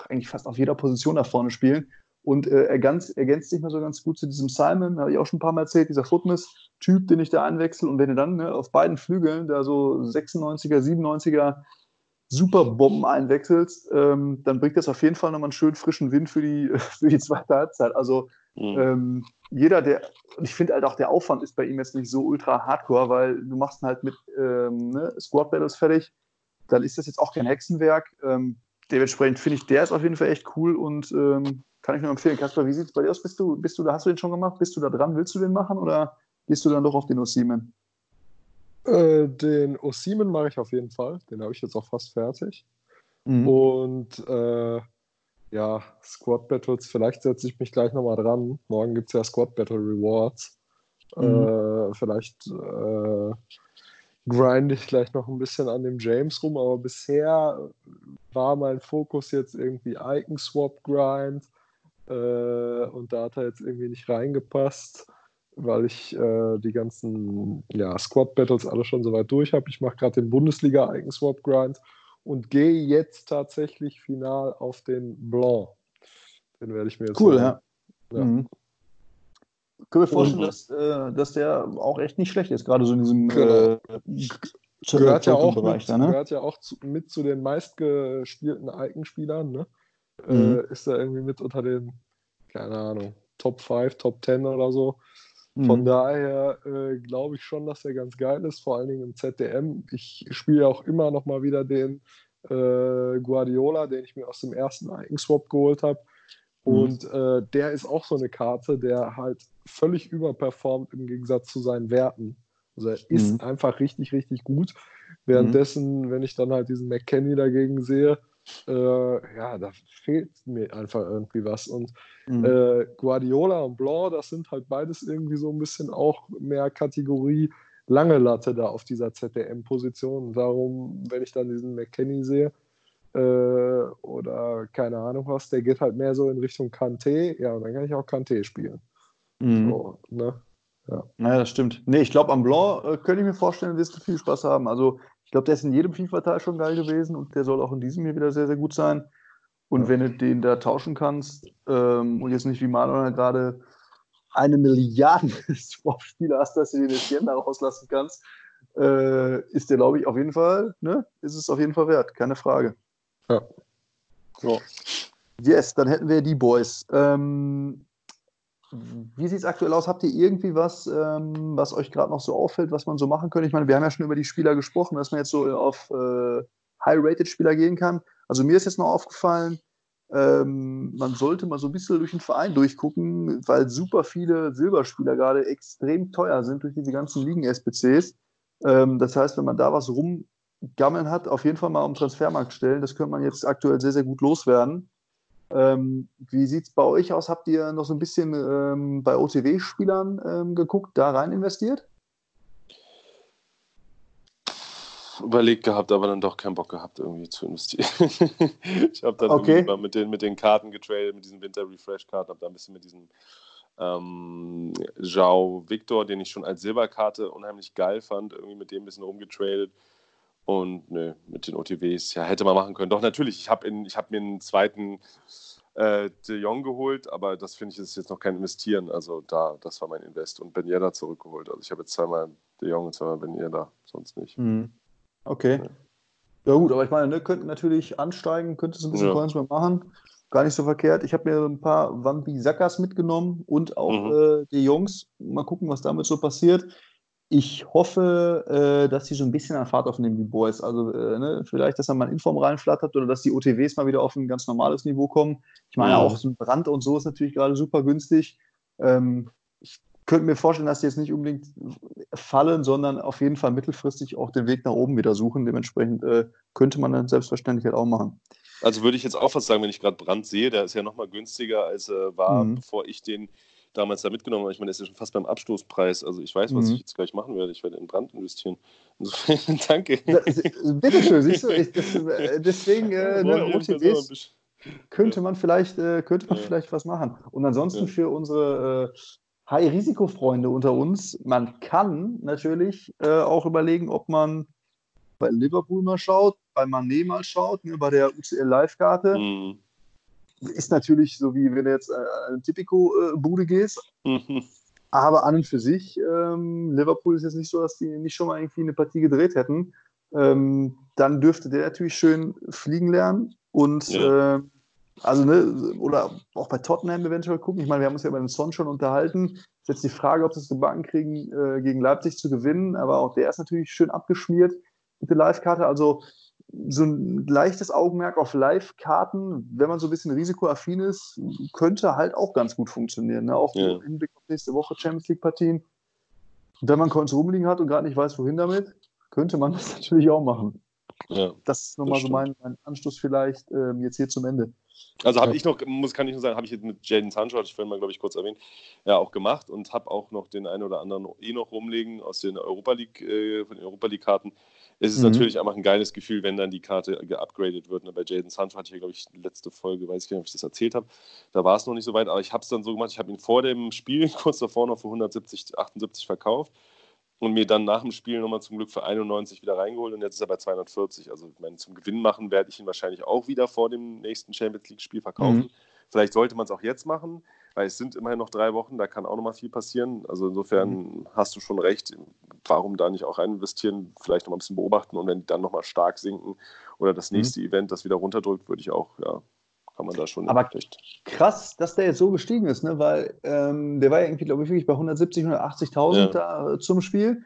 eigentlich fast auf jeder Position da vorne spielen. Und äh, ergänzt, ergänzt sich mal so ganz gut zu diesem Simon, habe ich auch schon ein paar Mal erzählt, dieser Footmiss-Typ, den ich da einwechsel. Und wenn du dann ne, auf beiden Flügeln da so 96er, 97er Superbomben einwechselst, ähm, dann bringt das auf jeden Fall nochmal einen schönen frischen Wind für die, für die zweite Halbzeit. Also mhm. ähm, jeder, der, und ich finde halt auch der Aufwand ist bei ihm jetzt nicht so ultra hardcore, weil du machst ihn halt mit ähm, ne, Squad Battles fertig, dann ist das jetzt auch kein Hexenwerk. Ähm, dementsprechend finde ich, der ist auf jeden Fall echt cool und ähm, kann ich nur empfehlen. Kasper, wie sieht es bei dir aus? Bist du, bist du da, hast du den schon gemacht? Bist du da dran? Willst du den machen oder gehst du dann doch auf den Osimen? Äh, den Osimen mache ich auf jeden Fall. Den habe ich jetzt auch fast fertig. Mhm. Und äh, ja, Squad Battles, vielleicht setze ich mich gleich nochmal dran. Morgen gibt es ja Squad Battle Rewards. Mhm. Äh, vielleicht äh, grinde ich gleich noch ein bisschen an dem James rum, aber bisher war mein Fokus jetzt irgendwie Icon Swap Grind äh, und da hat er jetzt irgendwie nicht reingepasst, weil ich äh, die ganzen ja, Squad Battles alle schon soweit durch habe. Ich mache gerade den Bundesliga Icon Swap Grind und gehe jetzt tatsächlich final auf den Blanc. Den werde ich mir jetzt Cool, ja. ja. Mhm. Können wir vorstellen, dass, äh, dass der auch echt nicht schlecht ist, gerade so in diesem genau. äh, gehört, ja auch Bereich mit, da, ne? gehört ja auch zu, mit zu den meistgespielten Icon-Spielern, ne? Äh, mhm. äh, ist er irgendwie mit unter den, keine Ahnung, Top 5, Top 10 oder so. Von mhm. daher äh, glaube ich schon, dass er ganz geil ist, vor allen Dingen im ZDM. Ich spiele auch immer noch mal wieder den äh, Guardiola, den ich mir aus dem ersten Icon-Swap geholt habe. Mhm. Und äh, der ist auch so eine Karte, der halt völlig überperformt im Gegensatz zu seinen Werten. Also er ist mhm. einfach richtig, richtig gut. Währenddessen, wenn ich dann halt diesen McKenny dagegen sehe, äh, ja, da fehlt mir einfach irgendwie was. Und mhm. äh, Guardiola und Blanc, das sind halt beides irgendwie so ein bisschen auch mehr Kategorie lange Latte da auf dieser ZDM-Position. Darum, wenn ich dann diesen McKenny sehe, äh, oder keine Ahnung was, der geht halt mehr so in Richtung Kanté. Ja, und dann kann ich auch Kanté spielen. Mhm. So, ne? Ja. Naja, das stimmt. Nee, ich glaube, am Blanc äh, könnte ich mir vorstellen, wirst du viel Spaß haben. Also, ich glaube, der ist in jedem FIFA-Teil schon geil gewesen und der soll auch in diesem hier wieder sehr, sehr gut sein. Und wenn du den da tauschen kannst ähm, und jetzt nicht wie Manuel gerade eine Milliarde Swap-Spieler hast, dass du den jetzt da rauslassen kannst, äh, ist der, glaube ich, auf jeden Fall, ne, ist es auf jeden Fall wert, keine Frage. Ja. So. Yes, dann hätten wir die Boys. Ähm, wie sieht es aktuell aus? Habt ihr irgendwie was, ähm, was euch gerade noch so auffällt, was man so machen könnte? Ich meine, wir haben ja schon über die Spieler gesprochen, dass man jetzt so auf äh, High-Rated-Spieler gehen kann. Also mir ist jetzt noch aufgefallen, ähm, man sollte mal so ein bisschen durch den Verein durchgucken, weil super viele Silberspieler gerade extrem teuer sind durch diese ganzen Ligen-SPCs. Ähm, das heißt, wenn man da was rumgammeln hat, auf jeden Fall mal am Transfermarkt stellen. Das könnte man jetzt aktuell sehr, sehr gut loswerden. Ähm, wie sieht es bei euch aus? Habt ihr noch so ein bisschen ähm, bei OTW-Spielern ähm, geguckt, da rein investiert? Überlegt gehabt, aber dann doch keinen Bock gehabt, irgendwie zu investieren. ich habe dann okay. irgendwie mit den, mit den Karten getradet, mit diesen Winter-Refresh-Karten, habe da ein bisschen mit diesem ähm, Jao Victor, den ich schon als Silberkarte unheimlich geil fand, irgendwie mit dem ein bisschen rumgetradet. Und ne, mit den OTWs, ja, hätte man machen können. Doch, natürlich, ich habe hab mir einen zweiten äh, De Jong geholt, aber das finde ich ist jetzt noch kein Investieren. Also da, das war mein Invest. Und Ben Yedda zurückgeholt. Also ich habe jetzt zweimal De Jong und zweimal Ben Yedda, sonst nicht. Mhm. Okay. Ja. ja. gut, aber ich meine, ne, könnten natürlich ansteigen, könntest du ein bisschen ja. Coins mal machen. Gar nicht so verkehrt. Ich habe mir ein paar Wampi Sackers mitgenommen und auch mhm. äh, die Jungs. Mal gucken, was damit so passiert ich hoffe, äh, dass sie so ein bisschen an Fahrt aufnehmen, die Boys. Also äh, ne, vielleicht, dass da mal Inform reinflattert oder dass die OTWs mal wieder auf ein ganz normales Niveau kommen. Ich meine, auch so ein Brand und so ist natürlich gerade super günstig. Ähm, ich könnte mir vorstellen, dass die jetzt nicht unbedingt fallen, sondern auf jeden Fall mittelfristig auch den Weg nach oben wieder suchen. Dementsprechend äh, könnte man dann selbstverständlich halt auch machen. Also würde ich jetzt auch was sagen, wenn ich gerade Brand sehe, der ist ja nochmal günstiger, als er war, mhm. bevor ich den damals da mitgenommen habe. Ich meine, das ist ja schon fast beim Abstoßpreis. Also ich weiß, was mhm. ich jetzt gleich machen werde. Ich werde in Brand investieren. Insofern, danke. Bitteschön, siehst du, ich, das, äh, deswegen äh, ne, OTBs könnte man vielleicht, äh, könnte man ja. vielleicht was machen. Und ansonsten ja. für unsere äh, High-Risiko-Freunde unter uns, man kann natürlich äh, auch überlegen, ob man bei Liverpool mal schaut, bei Mané mal schaut, ne, bei der UCL Live-Karte. Mhm ist natürlich so, wie wenn du jetzt äh, eine Tipico-Bude gehst. Mhm. Aber an und für sich, ähm, Liverpool ist jetzt nicht so, dass die nicht schon mal irgendwie eine Partie gedreht hätten. Ähm, dann dürfte der natürlich schön fliegen lernen. Und ja. äh, also, ne, oder auch bei Tottenham eventuell gucken. Ich meine, wir haben uns ja über den Son schon unterhalten. Ist jetzt die Frage, ob sie es gebacken kriegen, äh, gegen Leipzig zu gewinnen. Aber auch der ist natürlich schön abgeschmiert mit der Live-Karte. Also so ein leichtes Augenmerk auf Live-Karten, wenn man so ein bisschen risikoaffin ist, könnte halt auch ganz gut funktionieren. Ne? Auch ja. im Hinblick auf nächste Woche Champions League-Partien. Wenn man Coins rumliegen hat und gerade nicht weiß, wohin damit, könnte man das natürlich auch machen. Ja, das ist nochmal so mein, mein, Anschluss vielleicht ähm, jetzt hier zum Ende. Also habe ja. ich noch, muss, kann ich nur sagen, habe ich jetzt mit Jaden Sancho, hatte ich vorhin mal, glaube ich, kurz erwähnt, ja auch gemacht und habe auch noch den einen oder anderen eh noch rumlegen aus den Europa League, äh, von den Europa League-Karten es ist mhm. natürlich einfach ein geiles Gefühl, wenn dann die Karte geupgradet wird. Ne? Bei Jaden Sancho hatte ich ja, glaube ich, letzte Folge, weiß ich nicht, ob ich das erzählt habe. Da war es noch nicht so weit, aber ich habe es dann so gemacht, ich habe ihn vor dem Spiel kurz davor noch für 170, 78 verkauft und mir dann nach dem Spiel nochmal zum Glück für 91 wieder reingeholt und jetzt ist er bei 240. Also ich meine, zum Gewinn machen werde ich ihn wahrscheinlich auch wieder vor dem nächsten Champions League-Spiel verkaufen. Mhm. Vielleicht sollte man es auch jetzt machen, weil es sind immerhin noch drei Wochen, da kann auch noch mal viel passieren. Also insofern mhm. hast du schon recht. Warum da nicht auch rein investieren, vielleicht noch mal ein bisschen beobachten und wenn die dann noch mal stark sinken oder das mhm. nächste mhm. Event das wieder runterdrückt, würde ich auch, ja, kann man da schon. Aber vielleicht. krass, dass der jetzt so gestiegen ist, ne? weil ähm, der war ja irgendwie, glaube ich, wirklich bei 170, 180.000 ja. da äh, zum Spiel.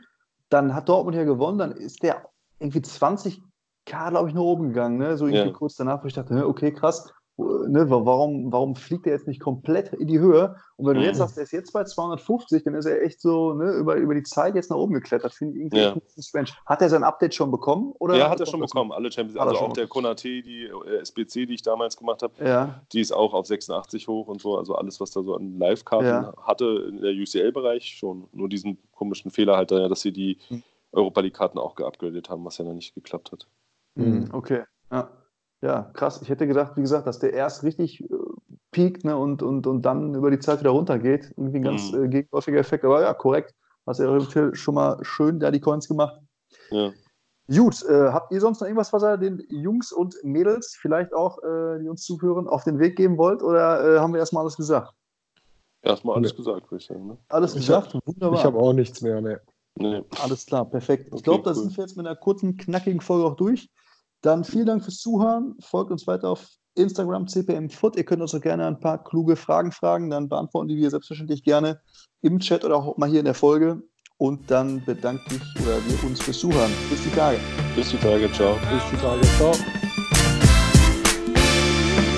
Dann hat Dortmund ja gewonnen, dann ist der irgendwie 20k, glaube ich, nach oben gegangen, ne? so irgendwie ja. kurz danach, wo ich dachte, okay, krass ne, warum, warum fliegt er jetzt nicht komplett in die Höhe? Und wenn du jetzt mhm. sagst, er ist jetzt bei 250, dann ist er echt so ne, über, über die Zeit jetzt nach oben geklettert. Finde ich irgendwie ja. strange. Hat er sein Update schon bekommen? Oder ja, hat er schon bekommen. Alle Champions, also auch der Konate, die äh, SBC, die ich damals gemacht habe, ja. die ist auch auf 86 hoch und so. Also alles, was da so an Live-Karten ja. hatte in der UCL-Bereich schon. Nur diesen komischen Fehler halt, dass sie die mhm. Europa League-Karten auch geupgradet haben, was ja noch nicht geklappt hat. Mhm. Okay, ja. Ja, krass. Ich hätte gedacht, wie gesagt, dass der erst richtig äh, piekt ne, und, und, und dann über die Zeit wieder runtergeht. Irgendwie ein ganz mhm. äh, gegenläufiger Effekt. Aber ja, korrekt. Hast du schon mal schön da die Coins gemacht. Ja. Gut, äh, habt ihr sonst noch irgendwas, was ihr den Jungs und Mädels, vielleicht auch, äh, die uns zuhören, auf den Weg geben wollt? Oder äh, haben wir erstmal alles gesagt? Erstmal alles nee. gesagt, würde ich sagen. Ne? Alles ich gesagt? Hab, Wunderbar. Ich habe auch nichts mehr, ne. Nee. Alles klar, perfekt. Ich glaube, da cool. sind wir jetzt mit einer kurzen, knackigen Folge auch durch. Dann vielen Dank fürs Zuhören. Folgt uns weiter auf Instagram cpmfoot. Ihr könnt uns auch gerne ein paar kluge Fragen fragen. Dann beantworten die wir selbstverständlich gerne im Chat oder auch mal hier in der Folge. Und dann bedanke ich oder wir uns fürs Zuhören. Bis die Tage. Bis die Tage. Ciao. Bis die Tage. Ciao.